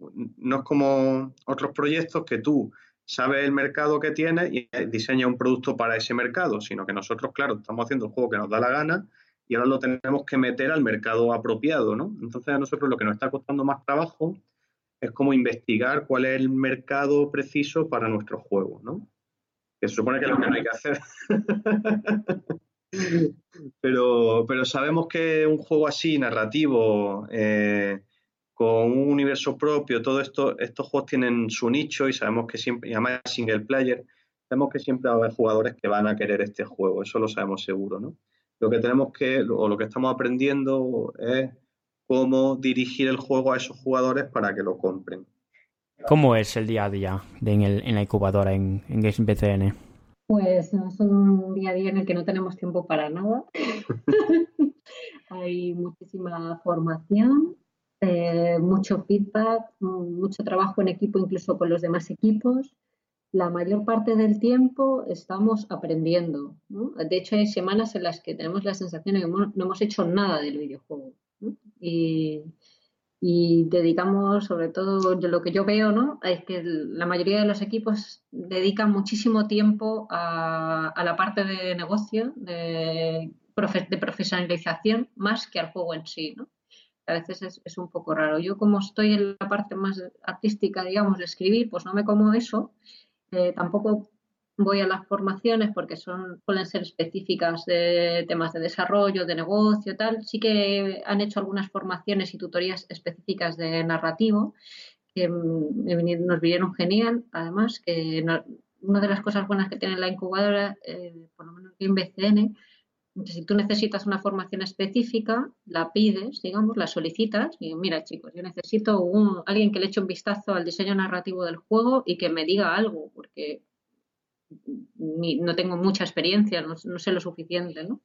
es como otros proyectos que tú sabes el mercado que tienes y diseña un producto para ese mercado, sino que nosotros, claro, estamos haciendo el juego que nos da la gana y ahora lo tenemos que meter al mercado apropiado, ¿no? Entonces a nosotros lo que nos está costando más trabajo es como investigar cuál es el mercado preciso para nuestro juego, ¿no? Que se supone que es lo que no hay que hacer. pero, pero sabemos que un juego así, narrativo, eh, con un universo propio, todo esto, estos juegos tienen su nicho y sabemos que siempre, y además single player, sabemos que siempre va a haber jugadores que van a querer este juego, eso lo sabemos seguro, ¿no? Lo que tenemos que, o lo que estamos aprendiendo es cómo dirigir el juego a esos jugadores para que lo compren. ¿Cómo es el día a día en, la incubadora en, en Games BCN? Pues es un día a día en el que no tenemos tiempo para nada. Hay muchísima formación, eh, mucho feedback, mucho trabajo en equipo, incluso con los demás equipos. La mayor parte del tiempo estamos aprendiendo. De hecho, hay semanas en las que tenemos la sensación de que no hemos hecho nada del videojuego. Y, dedicamos, sobre todo lo que yo veo, ¿no? es que la mayoría de los equipos dedican muchísimo tiempo a, la parte de negocio, de, de profesionalización, más que al juego en sí. ¿no? A veces es, un poco raro. Yo como estoy en la parte más artística, digamos, de escribir, pues no me como eso. Eh, tampoco voy a las formaciones porque son, suelen ser específicas de temas de desarrollo, de negocio, tal. Sí que han hecho algunas formaciones y tutorías específicas de narrativo que mm, nos vinieron genial. Además, que una de las cosas buenas que tiene la incubadora, eh, por lo menos en BCN, si tú necesitas una formación específica, la pides, digamos, la solicitas y mira chicos, yo necesito un, alguien que le eche un vistazo al diseño narrativo del juego y que me diga algo, porque no tengo mucha experiencia, no, sé lo suficiente, ¿no?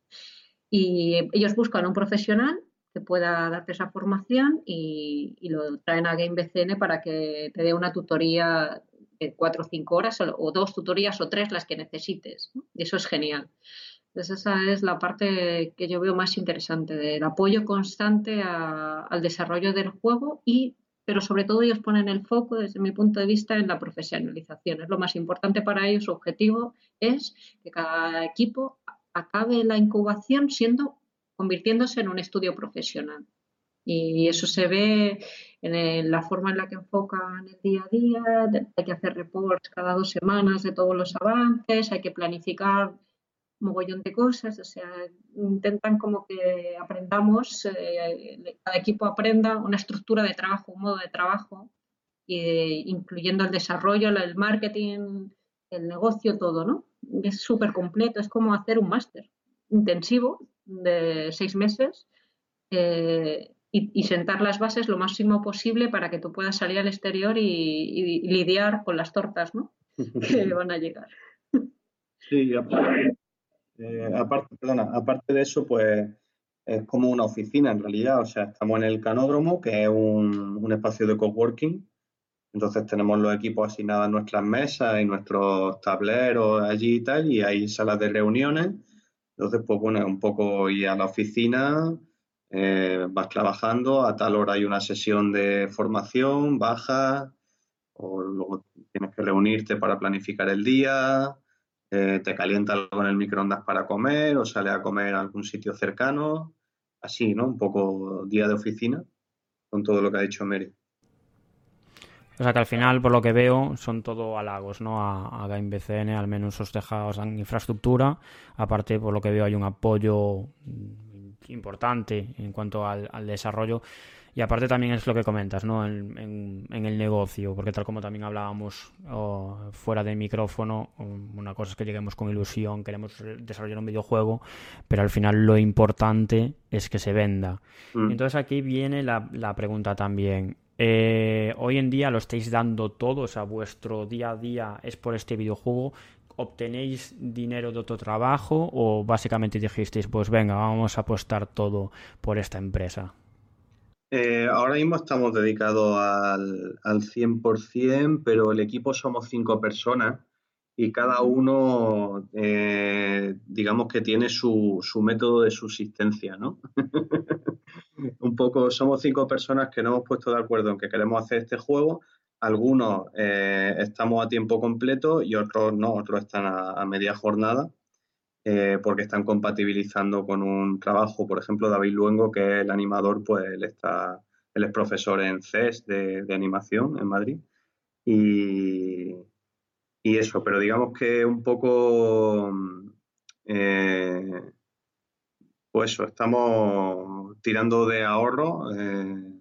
Y ellos buscan un profesional que pueda darte esa formación y, lo traen a GameBCN para que te dé una tutoría de cuatro o cinco horas o, dos tutorías o tres las que necesites. Y eso es genial. Entonces esa es la parte que yo veo más interesante, del apoyo constante al desarrollo del juego y pero sobre todo ellos ponen el foco, desde mi punto de vista, en la profesionalización. Es lo más importante para ellos, su objetivo es que cada equipo acabe la incubación siendo, convirtiéndose en un estudio profesional. Y eso se ve en la forma en la que enfocan el día a día, hay que hacer reports cada dos semanas de todos los avances, hay que planificar mogollón de cosas, o sea, intentan como que aprendamos, eh, cada equipo aprenda una estructura de trabajo, un modo de trabajo, incluyendo el desarrollo, el marketing, el negocio, todo, ¿no? Es súper completo, es como hacer un máster intensivo de seis meses eh, y, sentar las bases lo máximo posible para que tú puedas salir al exterior y, lidiar con las tortas, ¿no? que van a llegar. Sí, aparte, eh, aparte, perdona, aparte de eso, pues es como una oficina en realidad. O sea, estamos en el canódromo, que es un, espacio de coworking. Entonces tenemos los equipos asignados a nuestras mesas y nuestros tableros allí y tal, y hay salas de reuniones. Entonces, pues bueno, un poco ir a la oficina, eh, vas trabajando, a tal hora hay una sesión de formación, bajas, o luego tienes que reunirte para planificar el día, eh, te calienta algo en el microondas para comer o sale a comer a algún sitio cercano, así, ¿no? Un poco día de oficina con todo lo que ha dicho Mary. O sea que al final, por lo que veo, son todo halagos, ¿no? A, a GameBCN, al menos os deja en infraestructura. Aparte, por lo que veo, hay un apoyo importante en cuanto al desarrollo. Y aparte también es lo que comentas, ¿no? En, el negocio, porque tal como también hablábamos fuera del micrófono, una cosa es que lleguemos con ilusión, queremos desarrollar un videojuego, pero al final lo importante es que se venda. Mm. Entonces aquí viene la, la pregunta también. Eh, hoy en día lo estáis dando todo, o sea, vuestro día a día es por este videojuego obtenéis dinero de otro trabajo o básicamente dijisteis, pues venga, vamos a apostar todo por esta empresa? Eh, ahora mismo estamos dedicados al, al 100%, pero el equipo somos cinco personas y cada uno, eh, digamos que tiene su, su, método de subsistencia, ¿no? Un poco, somos cinco personas que nos hemos puesto de acuerdo en que queremos hacer este juego. Algunos eh, estamos a tiempo completo y otros no, otros están a, media jornada eh, porque están compatibilizando con un trabajo. Por ejemplo, David Luengo, que es el animador, pues él, está, él es profesor en CES de, animación en Madrid. Y, y eso, pero digamos que un poco, eh, pues eso, estamos tirando de ahorro eh,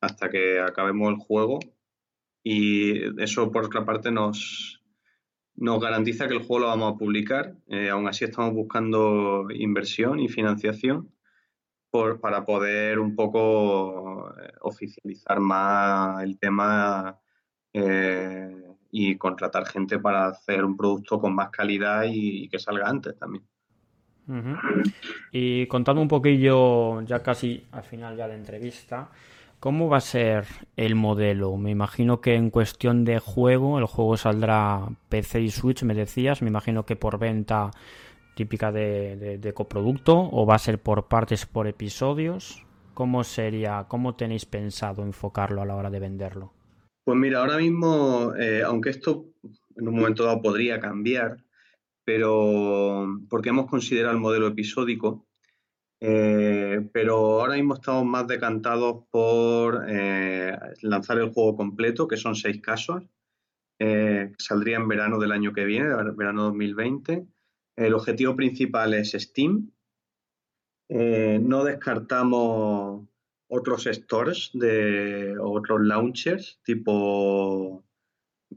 hasta que acabemos el juego y eso por otra parte nos, nos garantiza que el juego lo vamos a publicar. Eh, aún así estamos buscando inversión y financiación para poder un poco oficializar más el tema y contratar gente para hacer un producto con más calidad y, que salga antes también. Y contando un poquillo, ya casi al final ya de entrevista, ¿cómo va a ser el modelo? Me imagino que en cuestión de juego, el juego saldrá PC y Switch, me decías, me imagino que por venta típica de, coproducto o va a ser por partes, por episodios. ¿Cómo sería, cómo tenéis pensado enfocarlo a la hora de venderlo? Pues mira, ahora mismo, eh, aunque esto en un momento dado podría cambiar, pero porque hemos considerado el modelo episódico, eh, pero ahora mismo estamos más decantados por eh, lanzar el juego completo, que son seis casos. saldría en verano del año que viene, verano 2020. El objetivo principal es Steam. no descartamos otros stores de otros launchers tipo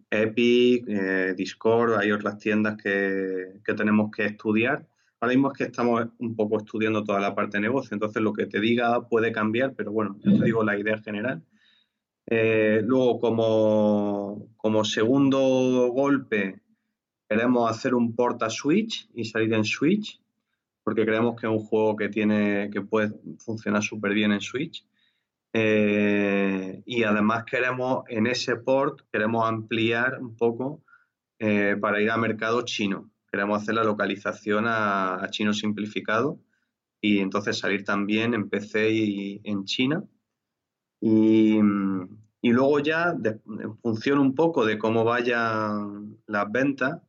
Epic, eh, Discord, hay otras tiendas que, tenemos que estudiar. Ahora mismo es que estamos un poco estudiando toda la parte de negocio, entonces lo que te diga puede cambiar, pero bueno, yo te digo la idea general. Eh, luego, como, como segundo golpe, queremos hacer un port a Switch y salir en Switch porque creemos que es un juego que tiene que puede funcionar súper bien en Switch. Eh, y además queremos en ese port queremos ampliar un poco eh, para ir a mercado chino. Queremos hacer la localización a, chino simplificado y entonces salir también en PC y en China. Y, y luego ya, en función un poco de cómo vayan las ventas,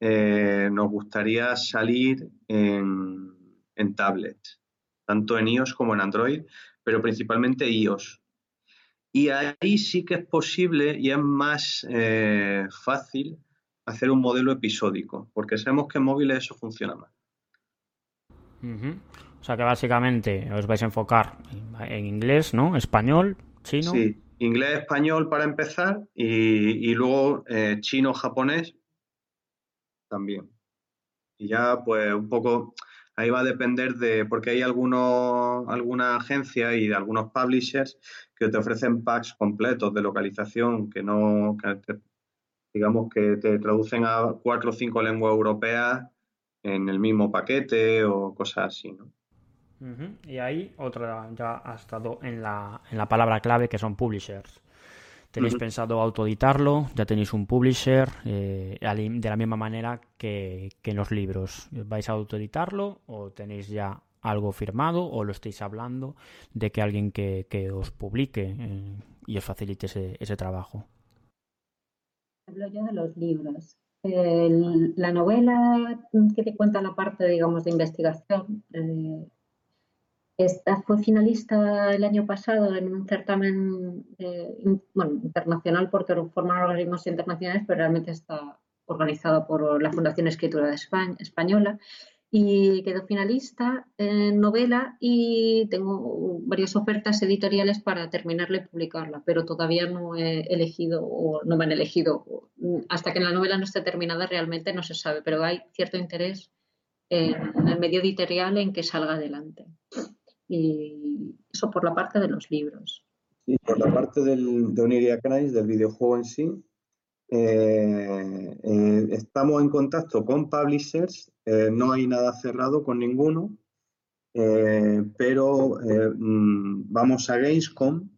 eh, nos gustaría salir en, en tablets, tanto en iOS como en Android, pero principalmente iOS. Y ahí sí que es posible y es más eh, fácil hacer un modelo episódico, porque sabemos que en móviles eso funciona más. O sea que básicamente os vais a enfocar en inglés, ¿no? Español, chino. Sí, inglés, español para empezar y, luego eh, chino, japonés también. Y ya, pues, un poco, ahí va a depender de, porque hay algunos, alguna agencia y de algunos publishers que te ofrecen packs completos de localización que no, digamos que te traducen a cuatro o cinco lenguas europeas en el mismo paquete o cosas así, ¿no? Y ahí otra ya ha estado en la, en la palabra clave que son publishers. ¿Tenéis pensado autoeditarlo? ¿Ya tenéis un publisher? Eh, de la misma manera que, en los libros. ¿Vais a autoeditarlo o tenéis ya algo firmado o lo estáis hablando de que alguien que, os publique eh, y os facilite ese, ese trabajo? Hablo yo de los libros. la novela que te cuenta la parte, digamos, de investigación, eh, fue finalista el año pasado en un certamen internacional porque forman organismos internacionales, pero realmente está organizado por la Fundación Escritura Española. Y quedó finalista en novela y tengo varias ofertas editoriales para terminarla y publicarla, pero todavía no he elegido o no me han elegido. Hasta que la novela no esté terminada realmente no se sabe, pero hay cierto interés en el medio editorial en que salga adelante. Y eso por la parte de los libros. Y por la parte del, de Oniria Crisis, del videojuego en sí, Eh, eh, estamos en contacto con publishers, eh, no hay nada cerrado con ninguno, pero mm, vamos a Gamescom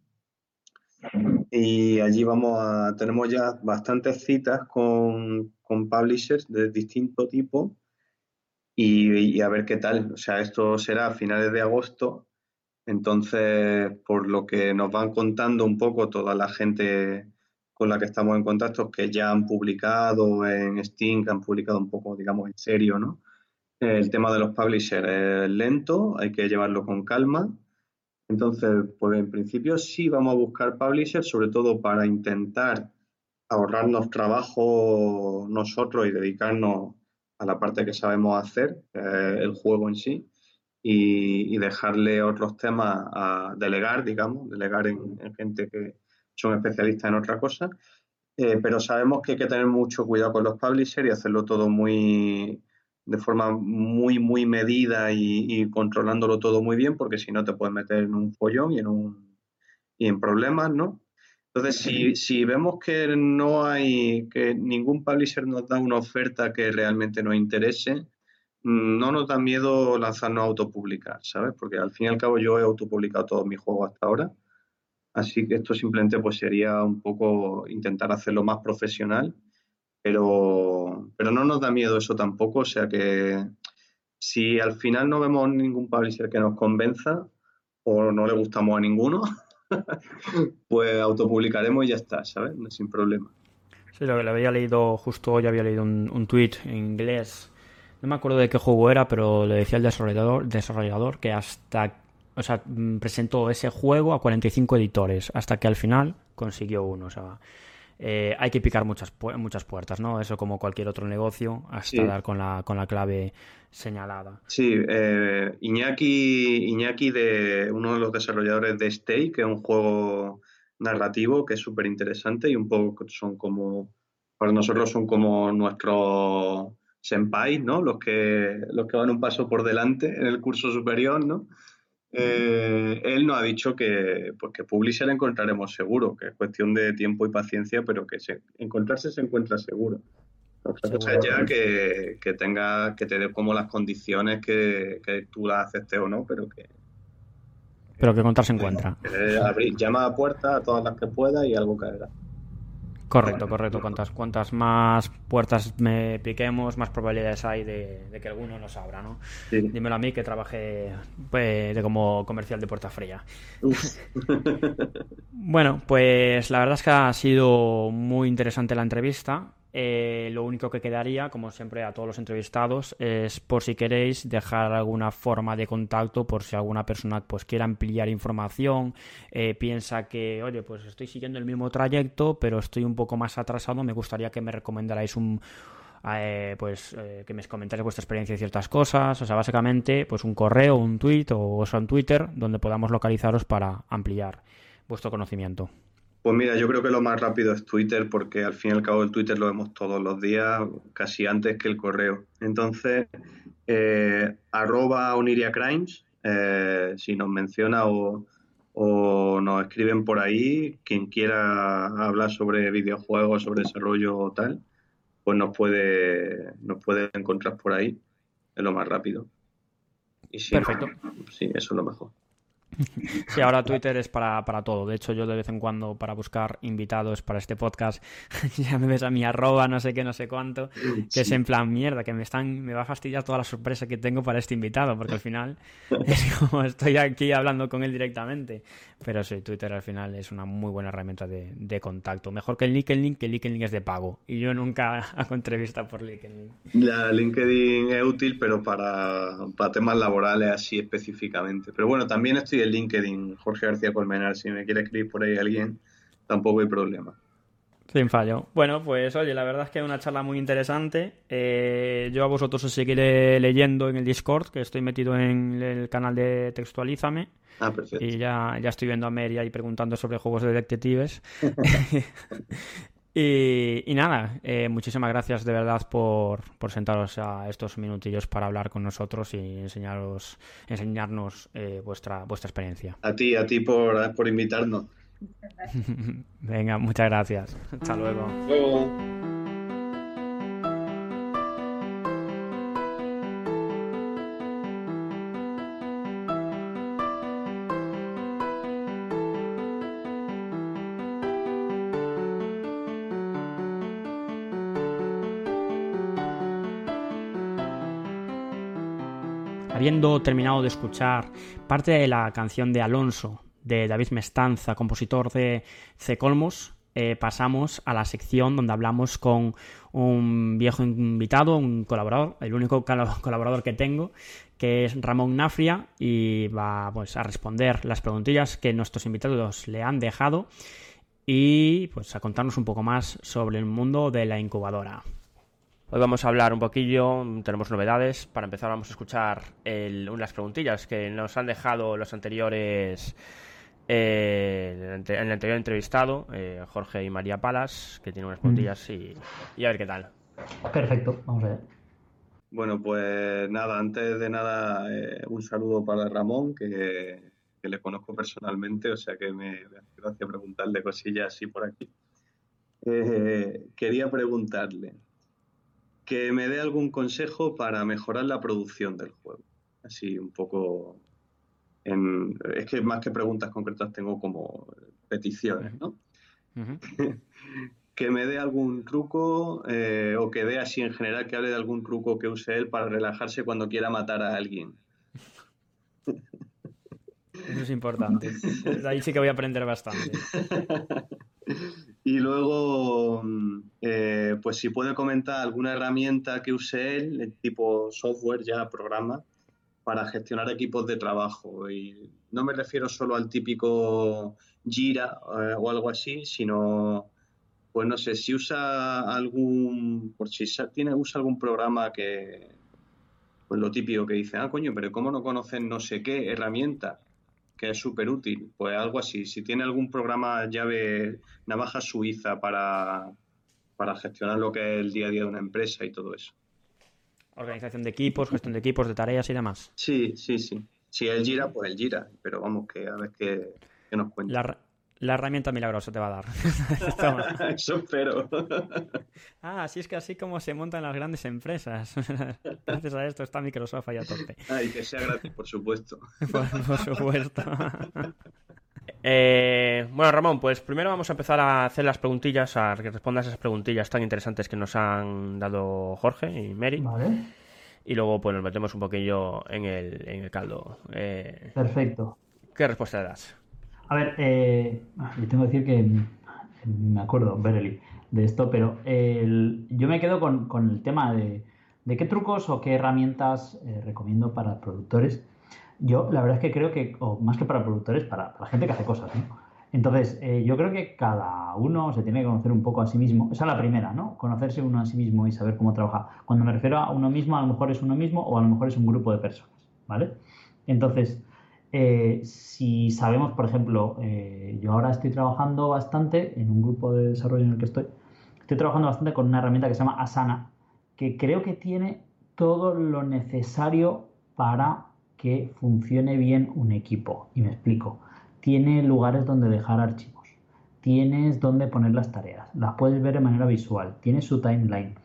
y allí vamos a, tenemos ya bastantes citas con, publishers de distinto tipo y, a ver qué tal. O sea, esto será a finales de agosto, entonces por lo que nos van contando un poco toda la gente con la que estamos en contacto que ya han publicado en Steam, que han publicado un poco, digamos, en serio, ¿no? El tema de los publishers es lento, hay que llevarlo con calma. Entonces, pues en principio sí vamos a buscar publishers, sobre todo para intentar ahorrarnos trabajo nosotros y dedicarnos a la parte que sabemos hacer, el juego en sí, y, dejarle otros temas a delegar, digamos, delegar en gente que, son especialistas en otra cosa, eh, pero sabemos que hay que tener mucho cuidado con los publishers y hacerlo todo muy de forma muy, muy medida y, controlándolo todo muy bien, porque si no te puedes meter en un follón y en, un, y en problemas, ¿no? Entonces, si, si vemos que no hay, que ningún publisher nos da una oferta que realmente nos interese, no nos da miedo lanzarnos a autopublicar, ¿sabes? Porque al fin y al cabo yo he autopublicado todos mis juegos hasta ahora Así que esto simplemente pues sería un poco intentar hacerlo más profesional, pero, pero no nos da miedo eso tampoco, o sea que si al final no vemos ningún publisher que nos convenza o no le gustamos a ninguno, pues autopublicaremos y ya está, ¿sabes? Sin problema. Sí, lo que le había leído justo hoy, había leído un, un tweet en inglés, no me acuerdo de qué juego era, pero le decía el desarrollador, desarrollador que hasta o sea, mm, presentó ese juego a 45 editores hasta que al final consiguió uno. O sea, eh, hay que picar muchas, muchas puertas, ¿no? Eso como cualquier otro negocio hasta dar con la, con la clave señalada. Sí, eh, Iñaki, Iñaki de uno de los desarrolladores de Stay, que es un juego narrativo que es súper interesante y un poco son como, para nosotros son como nuestros senpai, ¿no? Los que, los que van un paso por delante en el curso superior, ¿no? Eh, él nos ha dicho que, pues que Publisher encontraremos seguro, que es cuestión de tiempo y paciencia, pero que se, encontrarse se encuentra seguro. Otra cosa es ya que, que, tenga, que te dé como las condiciones que, que tú las aceptes o no, pero que. Pero que encontrar se encuentra. llama a puerta a todas las que pueda y algo caerá. Correcto, correcto. Cuantas, cuantas más puertas me piquemos, más probabilidades hay de, que alguno nos abra, ¿no? Dímelo a mí que trabajé pues, de como comercial de puerta fría. bueno, pues la verdad es que ha sido muy interesante la entrevista. Eh, lo único que quedaría, como siempre a todos los entrevistados, es por si queréis dejar alguna forma de contacto, por si alguna persona pues quiera ampliar información, eh, piensa que, oye, pues estoy siguiendo el mismo trayecto, pero estoy un poco más atrasado, me gustaría que me recomendarais un eh, pues que me comentarais vuestra experiencia y ciertas cosas, o sea, básicamente, pues un correo, un tweet o, o un Twitter donde podamos localizaros para ampliar vuestro conocimiento. Pues mira, yo creo que lo más rápido es Twitter, porque al fin y al cabo el Twitter lo vemos todos los días, casi antes que el correo. Entonces, eh, arroba Oniria Crimes, eh, si nos menciona o, nos escriben por ahí, quien quiera hablar sobre videojuegos, sobre desarrollo o tal, pues nos puede, nos puede encontrar por ahí, es lo más rápido. Y Perfecto. Sí, eso es lo mejor. Sí, ahora Twitter es para, para, todo. De hecho, yo de vez en cuando, para buscar invitados para este podcast, ya me ves a mi arroba, no sé qué, no sé cuánto, que es en plan mierda, que me están, me va a fastidiar toda la sorpresa que tengo para este invitado, porque al final es como estoy aquí hablando con él directamente. Pero sí, Twitter al final es una muy buena herramienta de, de contacto. Mejor que el LinkedIn, que el LinkedIn es de pago. Y yo nunca hago entrevista por LinkedIn. La LinkedIn es útil, pero para, para temas laborales así específicamente. Pero bueno, también estoy en LinkedIn, Jorge García Colmenar. Si me quiere escribir por ahí alguien, tampoco hay problema. Sin fallo. Bueno, pues oye, la verdad es que es una charla muy interesante. Eh, yo a vosotros os seguiré leyendo en el Discord, que estoy metido en el canal de Textualízame. Ah, perfecto. Y ya, ya estoy viendo a Mary ahí preguntando sobre juegos de detectives. y, nada, eh, muchísimas gracias de verdad por, por, sentaros a estos minutillos para hablar con nosotros y enseñaros, enseñarnos eh, vuestra, vuestra experiencia. A ti, a ti por, por invitarnos. Venga, muchas gracias. Hasta luego. Luego. Terminado de escuchar parte de la canción de Alonso de David Mestanza, compositor de C. Colmos, eh, pasamos a la sección donde hablamos con un viejo invitado, un colaborador, el único colaborador que tengo, que es Ramón Nafria, y va pues, a responder las preguntillas que nuestros invitados le han dejado y pues a contarnos un poco más sobre el mundo de la incubadora. Hoy vamos a hablar un poquillo, tenemos novedades. Para empezar vamos a escuchar las preguntillas que nos han dejado los anteriores, eh, en el anterior entrevistado, eh, Jorge y María Palas, que tienen unas preguntillas y, a ver qué tal. Perfecto, vamos a ver. Bueno, pues nada, antes de nada, eh, un saludo para Ramón, que, le conozco personalmente, o sea que me, me hace gracia preguntarle cosillas así por aquí. quería preguntarle, que me dé algún consejo para mejorar la producción del juego. Así un poco... es que más que preguntas concretas tengo como peticiones, ¿no? que me dé algún truco eh, o que dé así en general que hable de algún truco que use él para relajarse cuando quiera matar a alguien. Eso es importante. Ahí sí que voy a aprender bastante. Y luego, mm, eh, pues si puede comentar alguna herramienta que use él, tipo software ya, programa, para gestionar equipos de trabajo. Y no me refiero solo al típico Jira eh, o algo así, sino, pues no sé, si usa algún, por si tiene, usa algún programa que, pues lo típico que dice, ah, coño, pero ¿cómo no conocen no sé qué herramienta? Que es súper útil. Pues algo así. Si tiene algún programa llave navaja suiza para, para gestionar lo que es el día a día de una empresa y todo eso. Organización de equipos, gestión de equipos, de tareas y demás. Sí, sí, sí. Si él gira, pues él gira. Pero vamos, que a ver qué, nos cuenta. La herramienta milagrosa te va a dar. Eso espero. ah, así es que así como se montan las grandes empresas. Gracias a esto está Microsoft ahí a tope. Ah, y que sea gratis, por supuesto. por, supuesto. Eh, bueno, Ramón, pues primero vamos a empezar a hacer las preguntillas, a que respondas esas preguntillas tan interesantes que nos han dado Jorge y Mary. Vale. Y luego pues nos metemos un poquillo en el, en el caldo. Eh, Perfecto. ¿Qué respuesta le das? A ver, eh, yo tengo que decir que me acuerdo, Berely, de esto, pero yo me quedo con, el tema de, qué trucos o qué herramientas eh, recomiendo para productores. Yo la verdad es que creo que, o más que para productores, para, la gente que hace cosas, ¿no? Entonces, eh, yo creo que cada uno se tiene que conocer un poco a sí mismo. Esa es la primera, ¿no? Conocerse uno a sí mismo y saber cómo trabaja. Cuando me refiero a uno mismo, a lo mejor es uno mismo o a lo mejor es un grupo de personas, ¿vale? Entonces, eh, si sabemos, por ejemplo, eh, yo ahora estoy trabajando bastante en un grupo de desarrollo en el que estoy, estoy trabajando bastante con una herramienta que se llama Asana, que creo que tiene todo lo necesario para que funcione bien un equipo. Y me explico. Tiene lugares donde dejar archivos, tienes donde poner las tareas, las puedes ver de manera visual, tiene su timeline,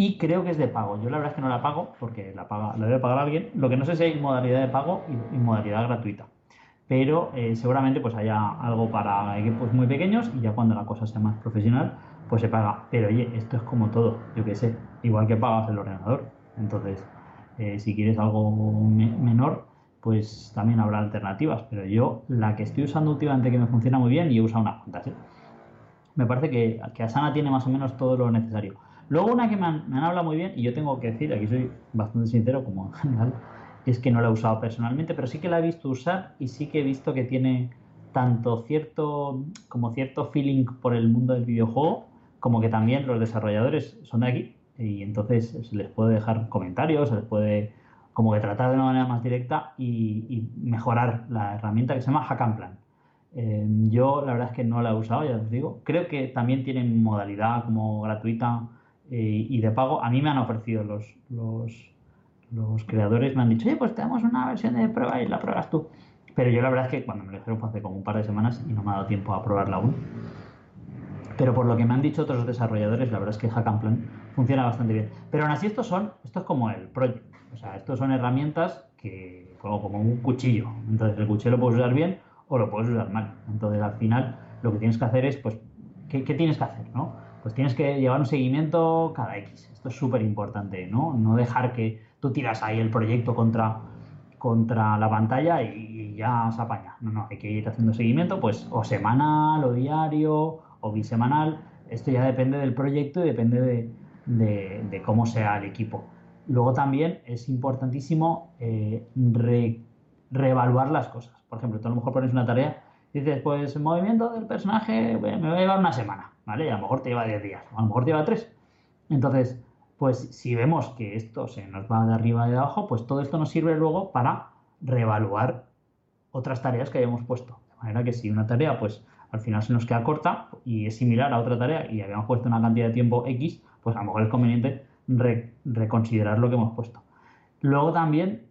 y creo que es de pago. Yo la verdad es que no la pago porque la, paga, la debe pagar alguien. Lo que no sé si hay modalidad de pago y, modalidad gratuita. Pero eh, seguramente pues haya algo para equipos muy pequeños y ya cuando la cosa sea más profesional pues se paga. Pero oye, esto es como todo, yo qué sé, igual que pagas el ordenador. Entonces, eh, si quieres algo menor, pues también habrá alternativas. Pero yo la que estoy usando últimamente que me funciona muy bien y he usado unas cuantas. Me parece que, que Asana tiene más o menos todo lo necesario Luego una que me han, hablado muy bien, y yo tengo que decir, aquí soy bastante sincero como en general, es que no la he usado personalmente, pero sí que la he visto usar y sí que he visto que tiene tanto cierto como cierto feeling por el mundo del videojuego, como que también los desarrolladores son de aquí y entonces se les puede dejar comentarios, se les puede como que tratar de una manera más directa y, mejorar la herramienta que se llama Hack Plan. Eh, yo la verdad es que no la he usado, ya os digo. Creo que también tiene modalidad como gratuita eh, y de pago, a mí me han ofrecido los, los, los, creadores, me han dicho, oye, pues te damos una versión de prueba y la pruebas tú. Pero yo la verdad es que cuando me lo dijeron fue hace como un par de semanas y no me ha dado tiempo a probarla aún. Pero por lo que me han dicho otros desarrolladores, la verdad es que Hack and Plan funciona bastante bien. Pero aún así estos son, esto es como el project. O sea, estos son herramientas que, como, como un cuchillo. Entonces el cuchillo lo puedes usar bien o lo puedes usar mal. Entonces al final lo que tienes que hacer es, pues, ¿qué, qué tienes que hacer? ¿no? Pues tienes que llevar un seguimiento cada X. Esto es súper importante, ¿no? No dejar que tú tiras ahí el proyecto contra, contra la pantalla y, ya se apaña. No, no, hay que ir haciendo seguimiento, pues, o semanal, o diario, o bisemanal. Esto ya depende del proyecto y depende de, cómo sea el equipo. Luego también es importantísimo eh, reevaluar las cosas. Por ejemplo, tú a lo mejor pones una tarea y dices, pues el movimiento del personaje me va a llevar una semana, ¿vale? A lo mejor te lleva 10 días, o a lo mejor te lleva 3. Entonces, pues si vemos que esto se nos va de arriba y de abajo, pues todo esto nos sirve luego para reevaluar otras tareas que hayamos puesto. De manera que si una tarea, pues al final se nos queda corta y es similar a otra tarea y habíamos puesto una cantidad de tiempo X, pues a lo mejor es conveniente reconsiderar lo que hemos puesto. Luego también,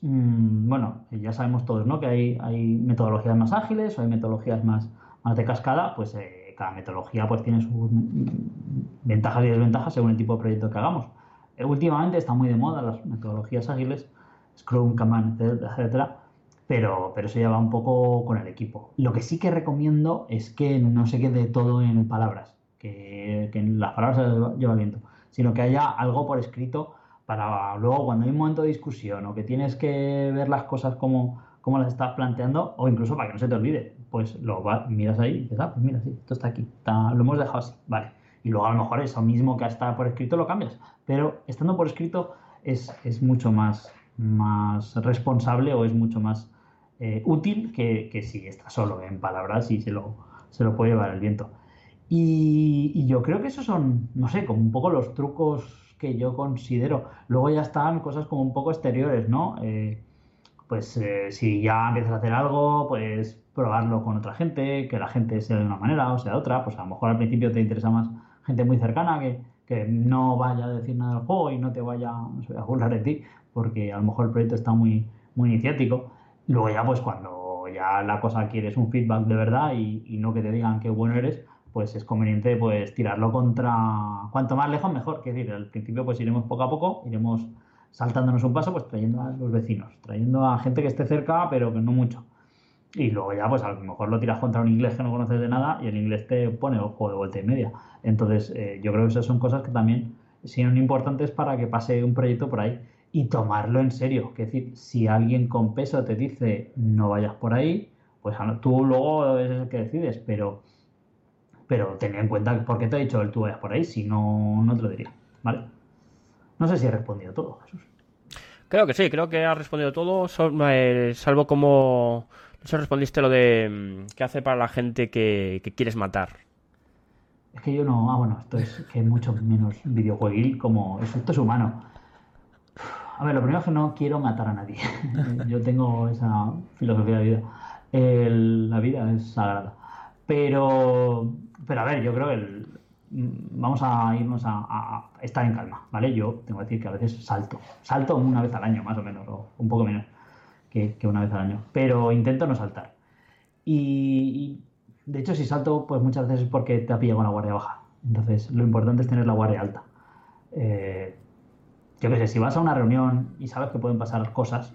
mmm, bueno, ya sabemos todos, ¿no? Que hay, hay, metodologías más ágiles o hay metodologías más, más de cascada, pues eh, cada metodología pues tiene sus ventajas y desventajas según el tipo de proyecto que hagamos. Eh, últimamente está muy de moda las metodologías ágiles, Scrum, Kanban, etcétera, pero, pero eso ya va un poco con el equipo. Lo que sí que recomiendo es que no se quede todo en palabras, que, que las palabras lleva viento, sino que haya algo por escrito para luego cuando hay un momento de discusión o que tienes que ver las cosas como, como las estás planteando o incluso para que no se te olvide pues lo miras ahí y dices, ah, pues mira, sí, esto está aquí, lo hemos dejado así, vale. Y luego a lo mejor eso mismo que está por escrito lo cambias, pero estando por escrito es, mucho más, más responsable o es mucho más eh, útil que, si está solo en palabras y se lo, se lo puede llevar el viento. Y, yo creo que esos son, no sé, como un poco los trucos que yo considero. Luego ya están cosas como un poco exteriores, ¿no? Eh, pues eh, si ya empiezas a hacer algo, pues probarlo con otra gente, que la gente sea de una manera o sea de otra, pues a lo mejor al principio te interesa más gente muy cercana que, que no vaya a decir nada del juego y no te vaya a burlar de ti, porque a lo mejor el proyecto está muy, muy iniciático. Luego ya pues cuando ya la cosa quieres un feedback de verdad y, y no que te digan qué bueno eres, pues es conveniente pues tirarlo contra cuanto más lejos mejor, que decir, al principio pues iremos poco a poco, iremos saltándonos un paso, pues trayendo a los vecinos, trayendo a gente que esté cerca, pero que no mucho. Y luego ya, pues a lo mejor lo tiras contra un inglés que no conoces de nada y el inglés te pone ojo de vuelta y media. Entonces, eh, yo creo que esas son cosas que también son importantes para que pase un proyecto por ahí y tomarlo en serio. Es decir, si alguien con peso te dice no vayas por ahí, pues tú luego es el que decides, pero, pero ten en cuenta por qué te ha dicho el tú vayas por ahí, si no, no te lo diría. ¿Vale? No sé si he respondido todo, Jesús. Creo que sí, creo que ha respondido todo, eh, salvo como no respondiste lo de mm, qué hace para la gente que, quieres matar. Es que yo no. Ah, bueno, esto es que mucho menos videojueguil como. Esto es humano. A ver, lo primero es que no quiero matar a nadie. yo tengo esa filosofía de vida. la vida es sagrada. Pero. Pero a ver, yo creo que el, mm, vamos a irnos a, estar en calma, ¿vale? Yo tengo que decir que a veces salto. Salto una vez al año, más o menos, o un poco menos que, una vez al año. Pero intento no saltar. Y, de hecho, si salto, pues muchas veces es porque te ha pillado con la guardia baja. Entonces, lo importante es tener la guardia alta. Eh, yo qué sé, si vas a una reunión y sabes que pueden pasar cosas,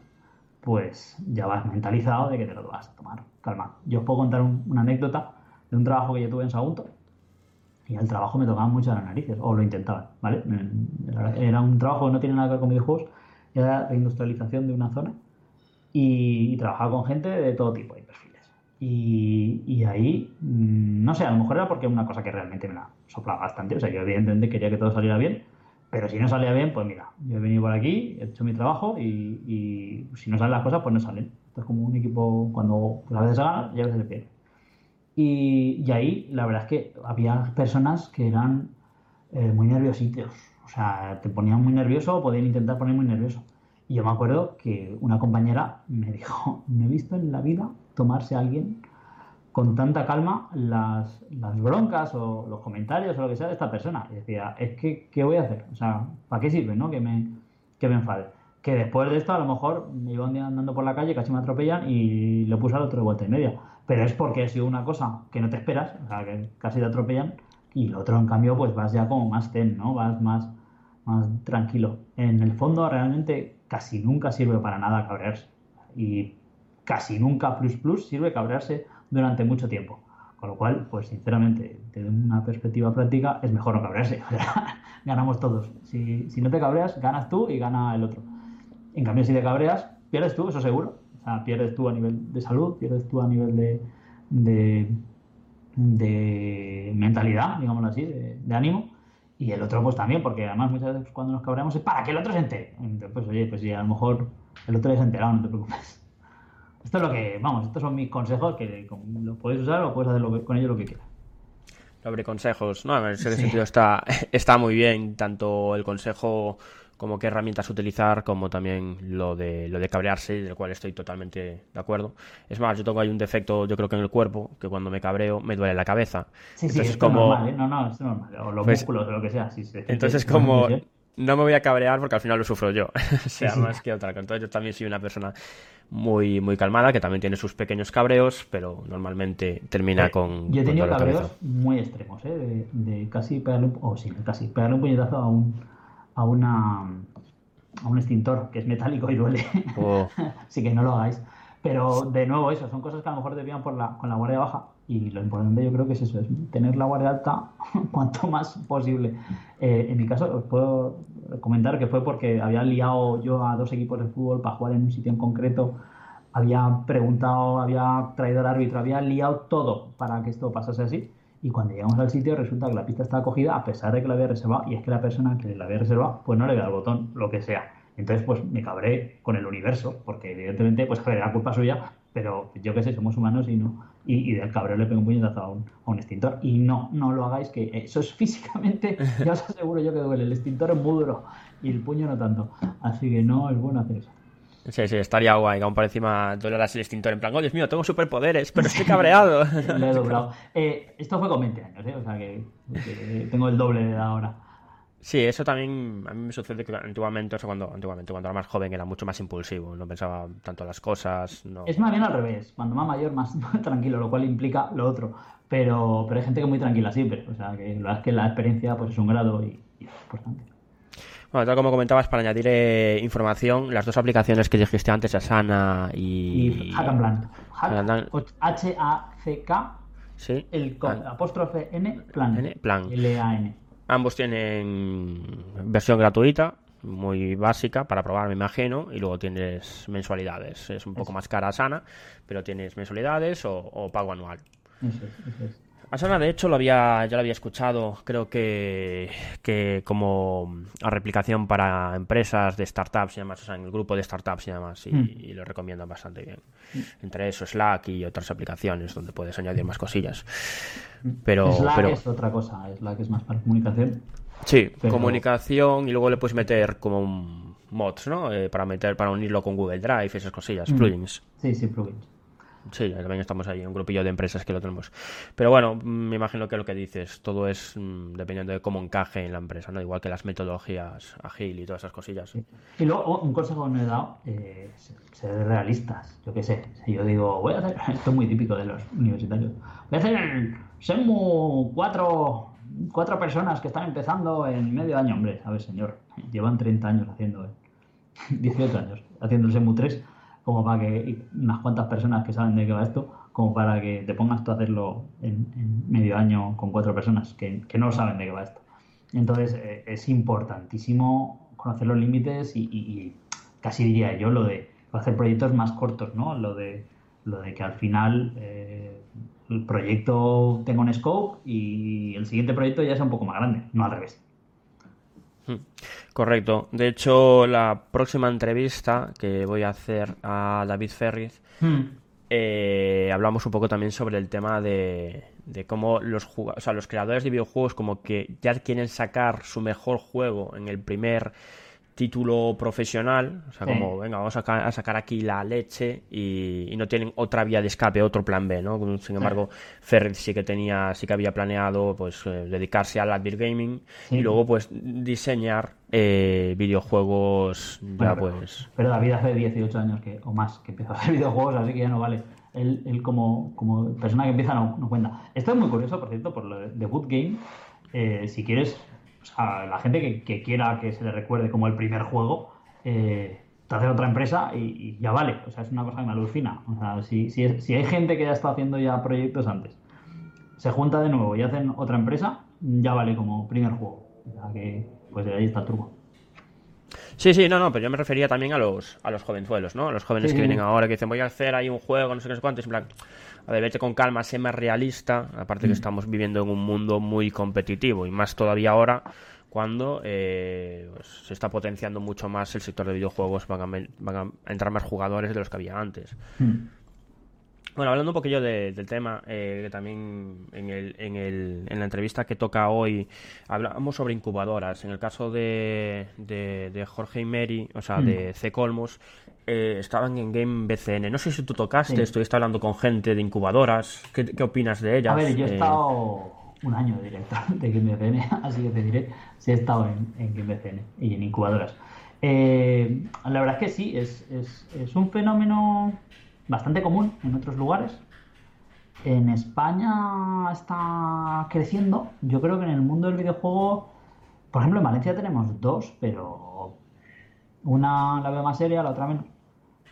pues ya vas mentalizado de que te lo vas a tomar. Calma. Yo os puedo contar una anécdota de un trabajo que yo tuve en Sagunto. Y al trabajo me tocaban mucho las narices, o lo intentaban, ¿vale? Era un trabajo que no tiene nada que ver con videojuegos, era la industrialización de una zona y, y, trabajaba con gente de todo tipo de perfiles. Y, y, ahí, mm, no sé, a lo mejor era porque una cosa que realmente me la soplaba bastante. O sea, yo evidentemente quería que todo saliera bien, pero si no salía bien, pues mira, yo he venido por aquí, he hecho mi trabajo y, y si no salen las cosas, pues no salen. Es como un equipo cuando pues a veces se gana y a veces se pierde. Y, y, ahí la verdad es que había personas que eran eh, muy nerviositos. O sea, te ponían muy nervioso o podían intentar poner muy nervioso. Y yo me acuerdo que una compañera me dijo, no he visto en la vida tomarse a alguien con tanta calma las, las, broncas o los comentarios o lo que sea de esta persona. Y decía, es que, ¿qué voy a hacer? O sea, ¿para qué sirve, no? Que me, que me enfade. que después de esto a lo mejor me iba un día andando por la calle, casi me atropellan y le puse al otro de vuelta y media. Pero es porque ha sido una cosa que no te esperas, o sea, que casi te atropellan, y el otro, en cambio, pues vas ya como más zen, ¿no? Vas más, más tranquilo. En el fondo, realmente casi nunca sirve para nada cabrearse. Y casi nunca plus plus sirve cabrearse durante mucho tiempo. Con lo cual, pues sinceramente, desde una perspectiva práctica, es mejor no cabrearse. ganamos todos. Si, si no te cabreas, ganas tú y gana el otro. En cambio, si te cabreas, pierdes tú, eso seguro. O sea, pierdes tú a nivel de salud, pierdes tú a nivel de, de, mentalidad, digámoslo así, de, ánimo. Y el otro, pues también, porque además muchas veces cuando nos cabreamos es para que el otro se entere. Entonces, pues oye, pues si a lo mejor el otro ya se ha enterado, no te preocupes. Esto es lo que, vamos, estos son mis consejos que los puedes usar o puedes hacer con ellos lo que quieras sobre consejos. No, en ese sentido está, está muy bien, tanto el consejo como qué herramientas utilizar, como también lo de, lo de cabrearse, del cual estoy totalmente de acuerdo. Es más, yo tengo ahí un defecto, yo creo que en el cuerpo, que cuando me cabreo me duele la cabeza. Sí, sí, es como... normal, ¿eh? No, no, es normal. O los pues músculos o lo que sea. Sí, sí, entonces, como no me voy a cabrear porque al final lo sufro yo, o sea, más que otra. Entonces yo también soy una persona muy, muy calmada, que también tiene sus pequeños cabreos, pero normalmente termina con... Yo he tenido cabreos muy extremos, ¿eh? de, casi pegarle un, o sí, casi pegarle un puñetazo a un a una a un extintor que es metálico y duele. Oh. Así que no lo hagáis. Pero de nuevo, eso, son cosas que a lo mejor te por la, con la guardia baja. Y lo importante yo creo que es eso, es tener la guardia alta cuanto más posible. Eh, en mi caso, os puedo comentar que fue porque había liado yo a dos equipos de fútbol para jugar en un sitio en concreto. Había preguntado, había traído al árbitro, había liado todo para que esto pasase así. Y cuando llegamos al sitio resulta que la pista estaba cogida a pesar de que la había reservado. Y es que la persona que la había reservado, pues no le da el botón, lo que sea. Entonces, pues me cabré con el universo, porque evidentemente, pues era culpa suya, pero yo qué sé, somos humanos y no. Y, del cabreo le pego un puñetazo a un, a un extintor. Y no, no lo hagáis, que eso es físicamente, ya os aseguro yo que duele. El extintor es muy duro y el puño no tanto. Así que no es bueno hacer eso. Sí, sí, estaría guay, aún por encima doleras el extintor en plan, oh Dios mío, tengo superpoderes, pero estoy cabreado. Le he doblado. Eh, esto fue con 20 años, ¿eh? o sea que, que tengo el doble de edad ahora. Sí, eso también a mí me sucede que antiguamente, o sea, cuando, antiguamente, cuando era más joven era mucho más impulsivo, no pensaba tanto las cosas. No... Es más bien al revés, cuando más mayor más tranquilo, lo cual implica lo otro. Pero, pero hay gente que es muy tranquila siempre, o sea, que la es que la experiencia pues es un grado y, es importante. Bueno, tal como comentabas, para añadir eh, información, las dos aplicaciones que dijiste antes, Asana y... Y Hack H-A-C-K, ¿Sí? el apóstrofe N, plan. N, plan. L-A-N. Ambos tienen versión gratuita, muy básica para probar, me imagino, y luego tienes mensualidades. Es un poco más cara sana, pero tienes mensualidades o, pago anual. Eso es, Asana, de hecho, lo había, ya lo había escuchado, creo que, que como a replicación para empresas de startups y demás, o sea, en el grupo de startups y demás, y, mm. lo recomiendan bastante bien. Mm. Entre eso, Slack y otras aplicaciones donde puedes añadir más cosillas. Mm. Pero, Slack es otra cosa, Slack es más para comunicación. Sí, comunicación y luego le puedes meter como mods, ¿no? Eh, para meter, para unirlo con Google Drive, esas cosillas, plugins. Sí, sí, plugins. Sí, también estamos ahí, un grupillo de empresas que lo tenemos. Pero bueno, me imagino que lo que dices, todo es mm, dependiendo de cómo encaje en la empresa, ¿no? Igual que las metodologías agil y todas esas cosillas. Y luego, un consejo que me he dado, eh, ser realistas. Yo qué sé, si yo digo, voy a hacer, esto es muy típico de los universitarios, voy a hacer el SEMU cuatro, cuatro personas que están empezando en medio año. Hombre, a ver, señor, llevan 30 años haciendo, 18 años haciendo el SEMU 3 como para que unas cuantas personas que saben de qué va esto, como para que te pongas tú a hacerlo en, medio año con cuatro personas que, no saben de qué va esto. Entonces eh, es importantísimo conocer los límites y, casi diría yo lo de hacer proyectos más cortos, ¿no? Lo de, lo de que al final eh, el proyecto tenga un scope y el siguiente proyecto ya sea un poco más grande, no al revés. Correcto. De hecho, la próxima entrevista que voy a hacer a David Ferriz, hmm. eh, hablamos un poco también sobre el tema de, cómo los, o los creadores de videojuegos como que ya quieren sacar su mejor juego en el primer título profesional, o sea, como, venga, vamos a, sacar aquí la leche y, no tienen otra vía de escape, otro plan B, ¿no? Sin embargo, Ferret sí que tenía, sí que había planeado, pues, eh, dedicarse al Advir Gaming y luego, pues, diseñar eh, videojuegos ya, pues... Pero David hace 18 años que, o más que empezó a hacer videojuegos, así que ya no vale. Él, como, como persona que empieza no, no, cuenta. Esto es muy curioso, por cierto, por lo de Good Game. Eh, si quieres o sea, la gente que, quiera que se le recuerde como el primer juego, eh, te hace otra empresa y, ya vale. O sea, es una cosa que me alucina. O sea, si, si, si, hay gente que ya está haciendo ya proyectos antes, se junta de nuevo y hacen otra empresa, ya vale como primer juego. O sea, que pues de ahí está el truco. Sí, sí, no, no, pero yo me refería también a los, a los jovenzuelos, ¿no? A los jóvenes que vienen ahora, que dicen, voy a hacer ahí un juego, no sé qué, cuánto, en plan, a ver, vete con calma, sé más realista, aparte que mm. estamos viviendo en un mundo muy competitivo, y más todavía ahora, cuando eh, pues, se está potenciando mucho más el sector de videojuegos, van a, entrar más jugadores de los que había antes. Mm. Bueno, hablando un poquillo del tema, eh, que también en, el, en, el, en, la entrevista que toca hoy hablamos sobre incubadoras. En el caso de, de, Jorge y Mary, o sea, de mm. C. Colmos, eh, estaban en Game BCN. No sé si tú tocaste, estuviste hablando con gente de incubadoras. ¿Qué, qué opinas de ellas? A ver, yo he eh, estado un año directo de Game BCN, así que te diré si he estado en, en Game BCN y en incubadoras. la verdad es que sí, es, es, es un fenómeno bastante común en otros lugares. En España está creciendo. Yo creo que en el mundo del videojuego, por ejemplo, en Valencia tenemos dos, pero una la veo más seria, la otra menos,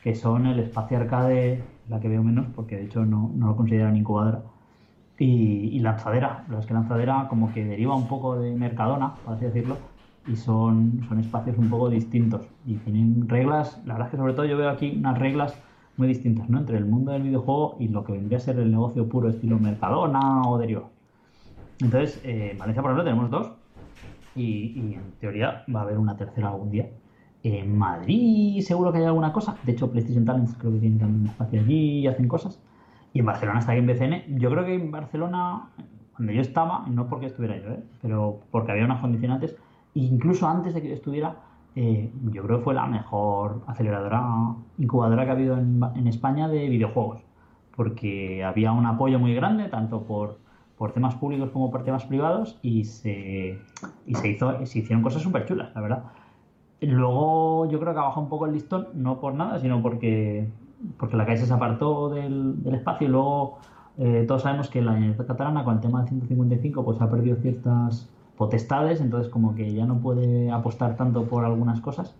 que son el espacio arcade, la que veo menos, porque de hecho no, lo consideran incubadora, y, lanzadera. La es que lanzadera como que deriva un poco de Mercadona, por así decirlo, y son, son espacios un poco distintos. Y tienen reglas, la verdad es que sobre todo yo veo aquí unas reglas muy distintas, ¿no? Entre el mundo del videojuego y lo que vendría a ser el negocio puro estilo Mercadona o derivado. Entonces, eh, en Valencia, por ejemplo, tenemos dos y, en teoría va a haber una tercera algún día. En Madrid seguro que hay alguna cosa. De hecho, PlayStation Talents creo que tienen también espacio allí y hacen cosas. Y en Barcelona está en BCN. Yo creo que en Barcelona, cuando yo estaba, no porque estuviera yo, ¿eh? pero porque había unas condicionantes, incluso antes de que yo estuviera, eh, yo creo que fue la mejor aceleradora, incubadora que ha habido en, España de videojuegos, porque había un apoyo muy grande, tanto por, por temas públicos como por temas privados, y se, y se, hizo, se hicieron cosas súper chulas, la verdad. Luego yo creo que ha bajado un poco el listón, no por nada, sino porque, porque la calle se apartó del, espacio y luego eh, todos sabemos que la Universidad Catalana con el tema del 155 pues ha perdido ciertas potestades, entonces como que ya no puede apostar tanto por algunas cosas.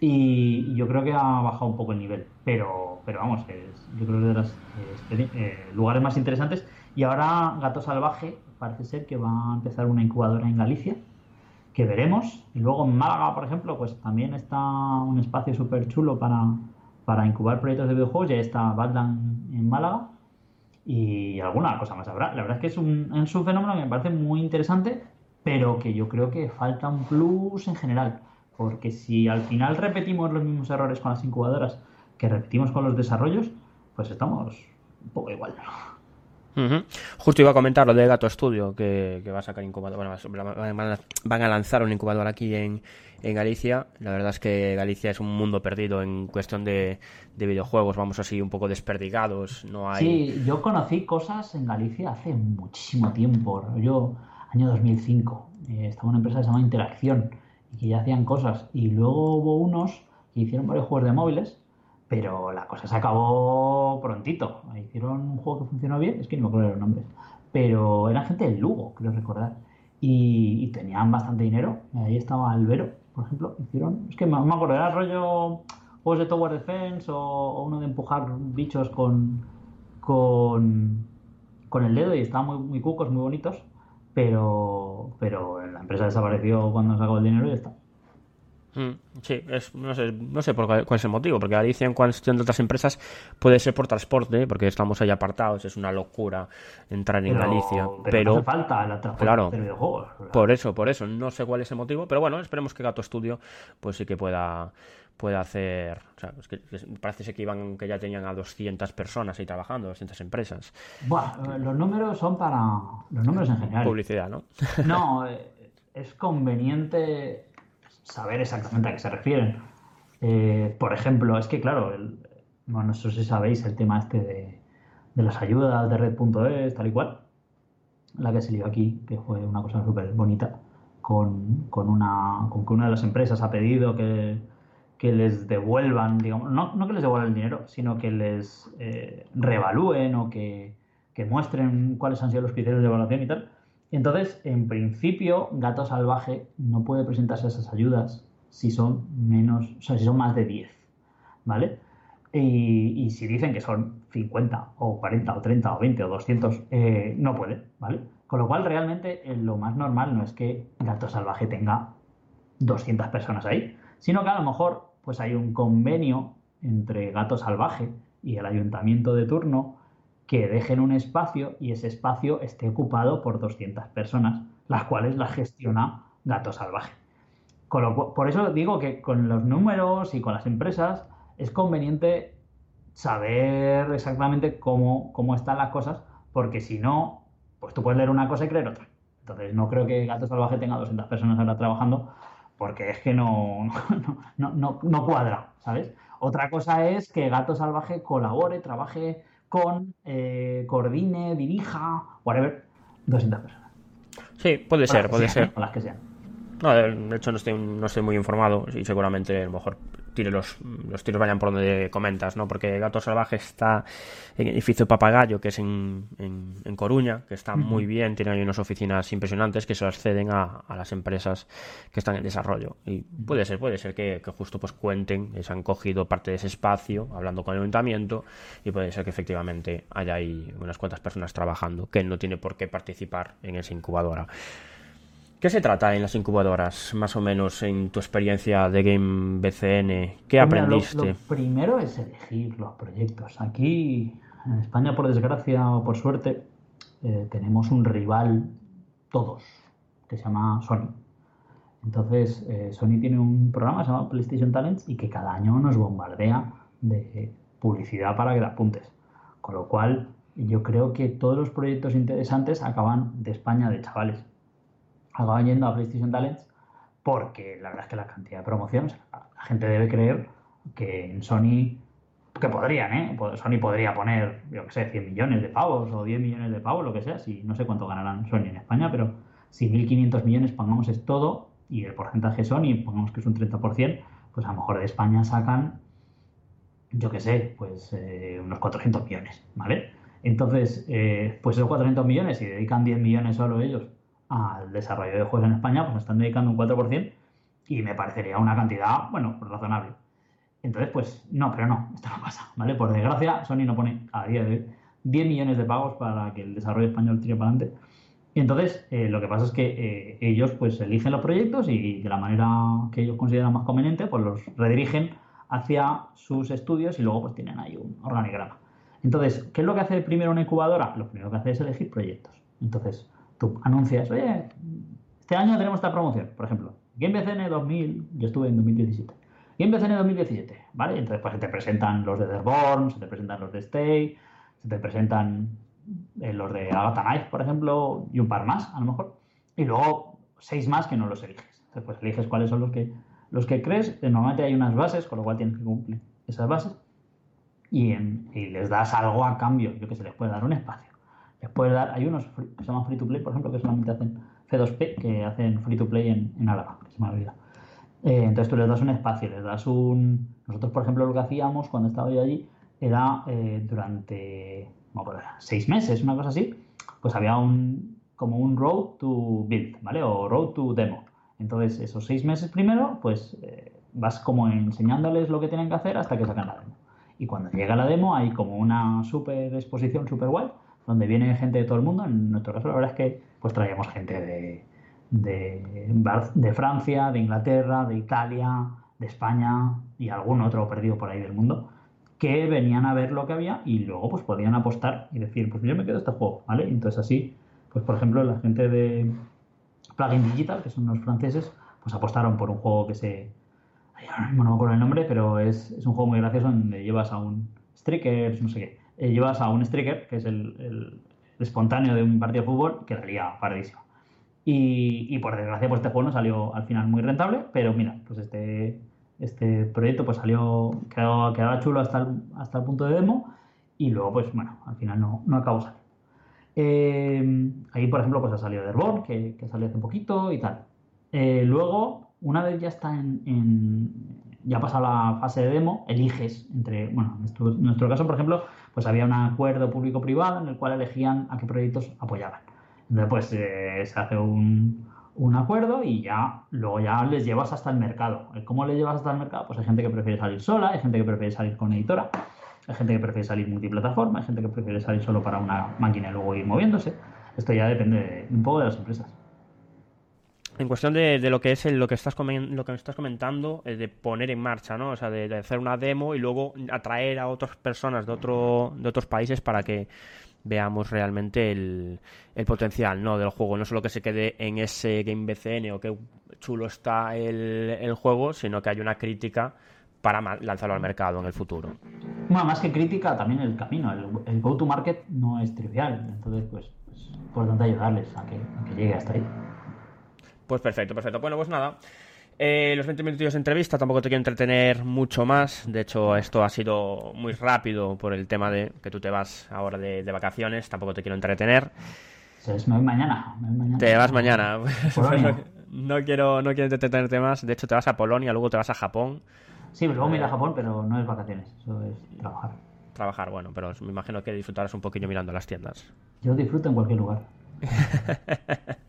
Y yo creo que ha bajado un poco el nivel, pero, pero vamos, es, yo creo que de los eh, lugares más interesantes. Y ahora Gato Salvaje parece ser que va a empezar una incubadora en Galicia, que veremos. Y luego en Málaga, por ejemplo, pues también está un espacio súper chulo para, para incubar proyectos de videojuegos. Ya está Badland en Málaga y alguna cosa más habrá. La verdad es que es un, es un fenómeno que me parece muy interesante pero que yo creo que falta un plus en general, porque si al final repetimos los mismos errores con las incubadoras que repetimos con los desarrollos, pues estamos un poco igual. Justo iba a comentar lo de Gato Studio, que, va a sacar incubador. van a lanzar un incubador aquí en, Galicia. La verdad es que Galicia es un mundo perdido en cuestión de, videojuegos. Vamos así un poco desperdigados. No hay... Sí, yo conocí cosas en Galicia hace muchísimo tiempo. Yo año 2005. Eh, estaba una empresa que se llama Interacción y que ya hacían cosas. Y luego hubo unos que hicieron varios juegos de móviles, pero la cosa se acabó prontito. Hicieron un juego que funcionó bien, es que no me acuerdo los nombres, pero eran gente de Lugo, creo recordar. Y, tenían bastante dinero. Ahí estaba Albero, por ejemplo. Hicieron, es que me, me acuerdo, era rollo juegos de Tower Defense o, uno de empujar bichos con, con, con el dedo y estaban muy, muy cucos, muy bonitos pero, pero la empresa desapareció cuando sacó el dinero y ya está. Mm, sí, no sé, no sé por cuál, es el motivo, porque Galicia en cuestión de otras empresas puede ser por transporte, porque estamos ahí apartados, es una locura entrar en Galicia. Pero, falta la claro, Por eso, por eso, no sé cuál es el motivo, pero bueno, esperemos que Gato Studio pues sí que pueda puede hacer. O sea, que, parece que iban que ya tenían a 200 personas ahí trabajando, 200 empresas. Bueno, los números son para. Los números en general. Publicidad, ¿no? no, eh, es conveniente. Saber exactamente a qué se refieren. Eh, por ejemplo, es que claro, el, no sé si sabéis el tema este de, las ayudas de red.es, tal y cual, la que se lió aquí, que fue una cosa súper bonita, con, con, una, con que una de las empresas ha pedido que, les devuelvan, digamos, no, no, que les devuelvan el dinero, sino que les eh, reevalúen o que, muestren cuáles han sido los criterios de evaluación y tal. Entonces, en principio, Gato Salvaje no puede presentarse a esas ayudas si son menos, o sea, si son más de 10, ¿vale? Y, si dicen que son 50 o 40 o 30 o 20 o 200, eh, no puede, ¿vale? Con lo cual, realmente, eh, lo más normal no es que Gato Salvaje tenga 200 personas ahí, sino que a lo mejor pues hay un convenio entre Gato Salvaje y el ayuntamiento de turno que dejen un espacio y ese espacio esté ocupado por 200 personas, las cuales las gestiona Gato Salvaje. por eso digo que con los números y con las empresas es conveniente saber exactamente cómo, cómo están las cosas, porque si no, pues tú puedes leer una cosa y creer otra. Entonces, no creo que Gato Salvaje tenga 200 personas ahora trabajando, porque es que no, no, no, no cuadra, ¿sabes? Otra cosa es que Gato Salvaje colabore, trabaje con, eh, coordine, dirija, whatever, 200 personas. Sí, puede ser, puede ser. las que sean. No, de hecho no estoy, no estoy muy informado y seguramente a lo mejor tire los, los tiros vayan por donde comentas, ¿no? Porque Gato Salvaje está en el edificio Papagayo, que es en, en, Coruña, que está muy bien, tiene ahí unas oficinas impresionantes que se las ceden a, a, las empresas que están en desarrollo. Y puede ser, puede ser que, que, justo pues cuenten, se han cogido parte de ese espacio, hablando con el ayuntamiento, y puede ser que efectivamente haya ahí unas cuantas personas trabajando, que no tiene por qué participar en esa incubadora. ¿Qué se trata en las incubadoras, más o menos, en tu experiencia de Game BCN? ¿Qué aprendiste? lo, primero es elegir los proyectos. Aquí, en España, por desgracia o por suerte, eh, tenemos un rival, todos, que se llama Sony. Entonces, eh, Sony tiene un programa que se llama PlayStation Talents y que cada año nos bombardea de publicidad para que la apuntes. Con lo cual, yo creo que todos los proyectos interesantes acaban de España de chavales acaban yendo a PlayStation Talents porque la verdad es que la cantidad de promociones, la gente debe creer que en Sony, que podrían, ¿eh? Sony podría poner, yo qué sé, 100 millones de pavos o 10 millones de pavos, lo que sea, si no sé cuánto ganarán Sony en España, pero si 1.500 millones pongamos es todo y el porcentaje Sony pongamos que es un 30%, pues a lo mejor de España sacan, yo qué sé, pues eh, unos 400 millones, ¿vale? Entonces, eh, pues esos 400 millones, si dedican 10 millones solo ellos al desarrollo de juegos en España, pues están dedicando un 4% y me parecería una cantidad, bueno, razonable. Entonces, pues no, pero no, esto no pasa, ¿vale? Por desgracia, Sony no pone a día de hoy 10 millones de pagos para que el desarrollo español tire para adelante. Y entonces, eh, lo que pasa es que eh, ellos pues eligen los proyectos y de la manera que ellos consideran más conveniente, pues los redirigen hacia sus estudios y luego pues tienen ahí un organigrama. Entonces, ¿qué es lo que hace primero una incubadora? Lo primero que hace es elegir proyectos. Entonces, tú anuncias, oye, este año tenemos esta promoción, por ejemplo, GameBCN 2000, yo estuve en 2017. GameBCN 2017, ¿vale? Entonces, pues se te presentan los de Derborn, se te presentan los de Stay, se te presentan eh, los de Agatha Knife, por ejemplo, y un par más, a lo mejor. Y luego seis más que no los eliges. Entonces, pues eliges cuáles son los que, los que crees. Normalmente hay unas bases, con lo cual tienes que cumplir esas bases. Y, y les das algo a cambio. Yo que se les puede dar un espacio dar, hay unos que se llaman free to play, por ejemplo, que solamente hacen C2P, que hacen free to play en, en Álava, que se me olvida. Eh, entonces tú les das un espacio, les das un... Nosotros, por ejemplo, lo que hacíamos cuando estaba yo allí era eh, durante seis meses, una cosa así, pues había un como un road to build, ¿vale? O road to demo. Entonces, esos seis meses primero, pues eh, vas como enseñándoles lo que tienen que hacer hasta que sacan la demo. Y cuando llega la demo hay como una super exposición super guay donde viene gente de todo el mundo. En nuestro caso, la verdad es que pues traíamos gente de, de, Francia, de Inglaterra, de Italia, de España y algún otro perdido por ahí del mundo que venían a ver lo que había y luego pues podían apostar y decir, pues yo me quedo este juego, ¿vale? Entonces así, pues por ejemplo, la gente de Plugin Digital, que son los franceses, pues apostaron por un juego que se... no me acuerdo el nombre, pero es, es un juego muy gracioso donde llevas a un Strikers, no sé qué, eh, llevas a un striker, que es el, espontáneo de un partido de fútbol, que la lía paradísima. Y, por desgracia, pues este juego no salió al final muy rentable, pero mira, pues este, este proyecto pues salió, quedaba, chulo hasta el, hasta el punto de demo y luego pues bueno, al final no, no acabó saliendo. Eh, ahí, por ejemplo, pues ha salido Derborn, que, que salió hace poquito y tal. Eh, luego, una vez ya está en, ya pasado la fase de demo, eliges entre, bueno, en nuestro, caso, por ejemplo, pues había un acuerdo público-privado en el cual elegían a qué proyectos apoyaban. Entonces, pues eh, se hace un, un, acuerdo y ya luego ya les llevas hasta el mercado. ¿Cómo le llevas hasta el mercado? Pues hay gente que prefiere salir sola, hay gente que prefiere salir con editora, hay gente que prefiere salir multiplataforma, hay gente que prefiere salir solo para una máquina y luego ir moviéndose. Esto ya depende un poco de las empresas. En cuestión de, lo que es lo que estás lo que estás comentando, de poner en marcha, ¿no? O sea, de, hacer una demo y luego atraer a otras personas de otro, de otros países para que veamos realmente el, potencial ¿no? del juego. No solo que se quede en ese Game BCN o que chulo está el, el juego, sino que hay una crítica para lanzarlo al mercado en el futuro. Bueno, más que crítica, también el camino. El, go-to-market no es trivial. Entonces, pues, pues importante ayudarles a que llegue hasta ahí. Pues perfecto, perfecto. Bueno, pues nada. Eh, los 20 minutos de entrevista tampoco te quiero entretener mucho más. De hecho, esto ha sido muy rápido por el tema de que tú te vas ahora de, vacaciones. Tampoco te quiero entretener. Pues me voy mañana. Te vas mañana. no, quiero, no quiero entretenerte más. De hecho, te vas a Polonia, luego te vas a Japón. Sí, luego me iré a Japón, pero no es vacaciones. Eso es trabajar. Trabajar, bueno, pero me imagino que disfrutarás un poquillo mirando las tiendas. Yo disfruto en cualquier lugar.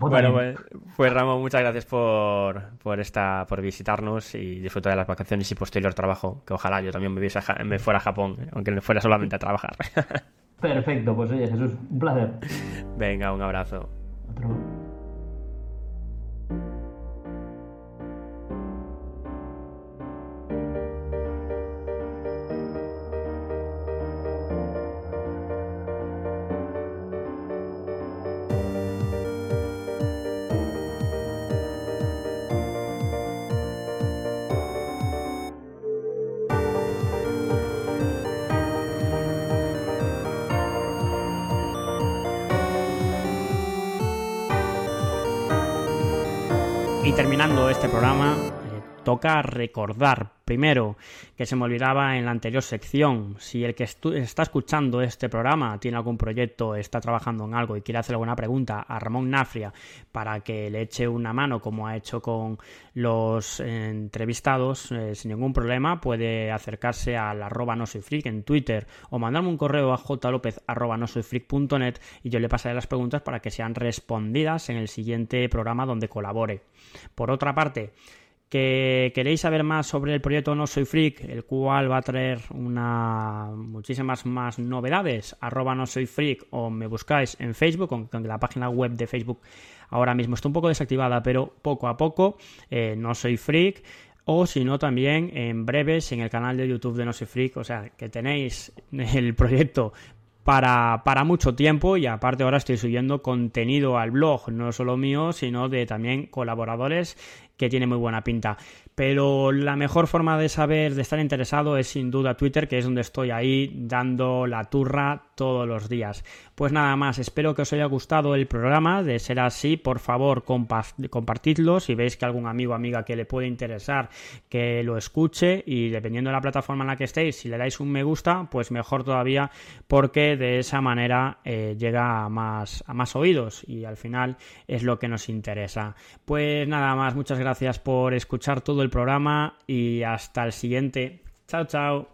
bueno, pues, pues, Ramón, muchas gracias por, por, esta, por visitarnos y disfrutar de las vacaciones y posterior trabajo. Que ojalá yo también me, me fuera a Japón, aunque no fuera solamente a trabajar. Perfecto, pues oye Jesús, un placer. Venga, un abrazo. Otro. Este programa, eh, toca recordar Primero, que se me olvidaba en la anterior sección, si el que está escuchando este programa tiene algún proyecto, está trabajando en algo y quiere hacer alguna pregunta a Ramón Nafria para que le eche una mano como ha hecho con los entrevistados, eh, sin ningún problema puede acercarse al arroba no soy freak en Twitter o mandarme un correo a jlopez y yo le pasaré las preguntas para que sean respondidas en el siguiente programa donde colabore. Por otra parte, que queréis saber más sobre el proyecto No Soy Freak, el cual va a traer una muchísimas más novedades, arroba no soy freak o me buscáis en Facebook, aunque la página web de Facebook ahora mismo está un poco desactivada, pero poco a poco, eh, No Soy Freak, o si no también en breves en el canal de YouTube de No Soy Freak, o sea que tenéis el proyecto para, para, mucho tiempo y aparte ahora estoy subiendo contenido al blog, no solo mío, sino de también colaboradores que tiene muy buena pinta. Pero la mejor forma de saber, de estar interesado, es sin duda Twitter, que es donde estoy ahí dando la turra todos los días. Pues nada más, espero que os haya gustado el programa. De ser así, por favor, compartidlo. Si veis que algún amigo o amiga que le puede interesar, que lo escuche. Y dependiendo de la plataforma en la que estéis, si le dais un me gusta, pues mejor todavía, porque de esa manera eh, llega a más, a más oídos y al final es lo que nos interesa. Pues nada más, muchas gracias por escuchar todo programa y hasta el siguiente. Chao, chao.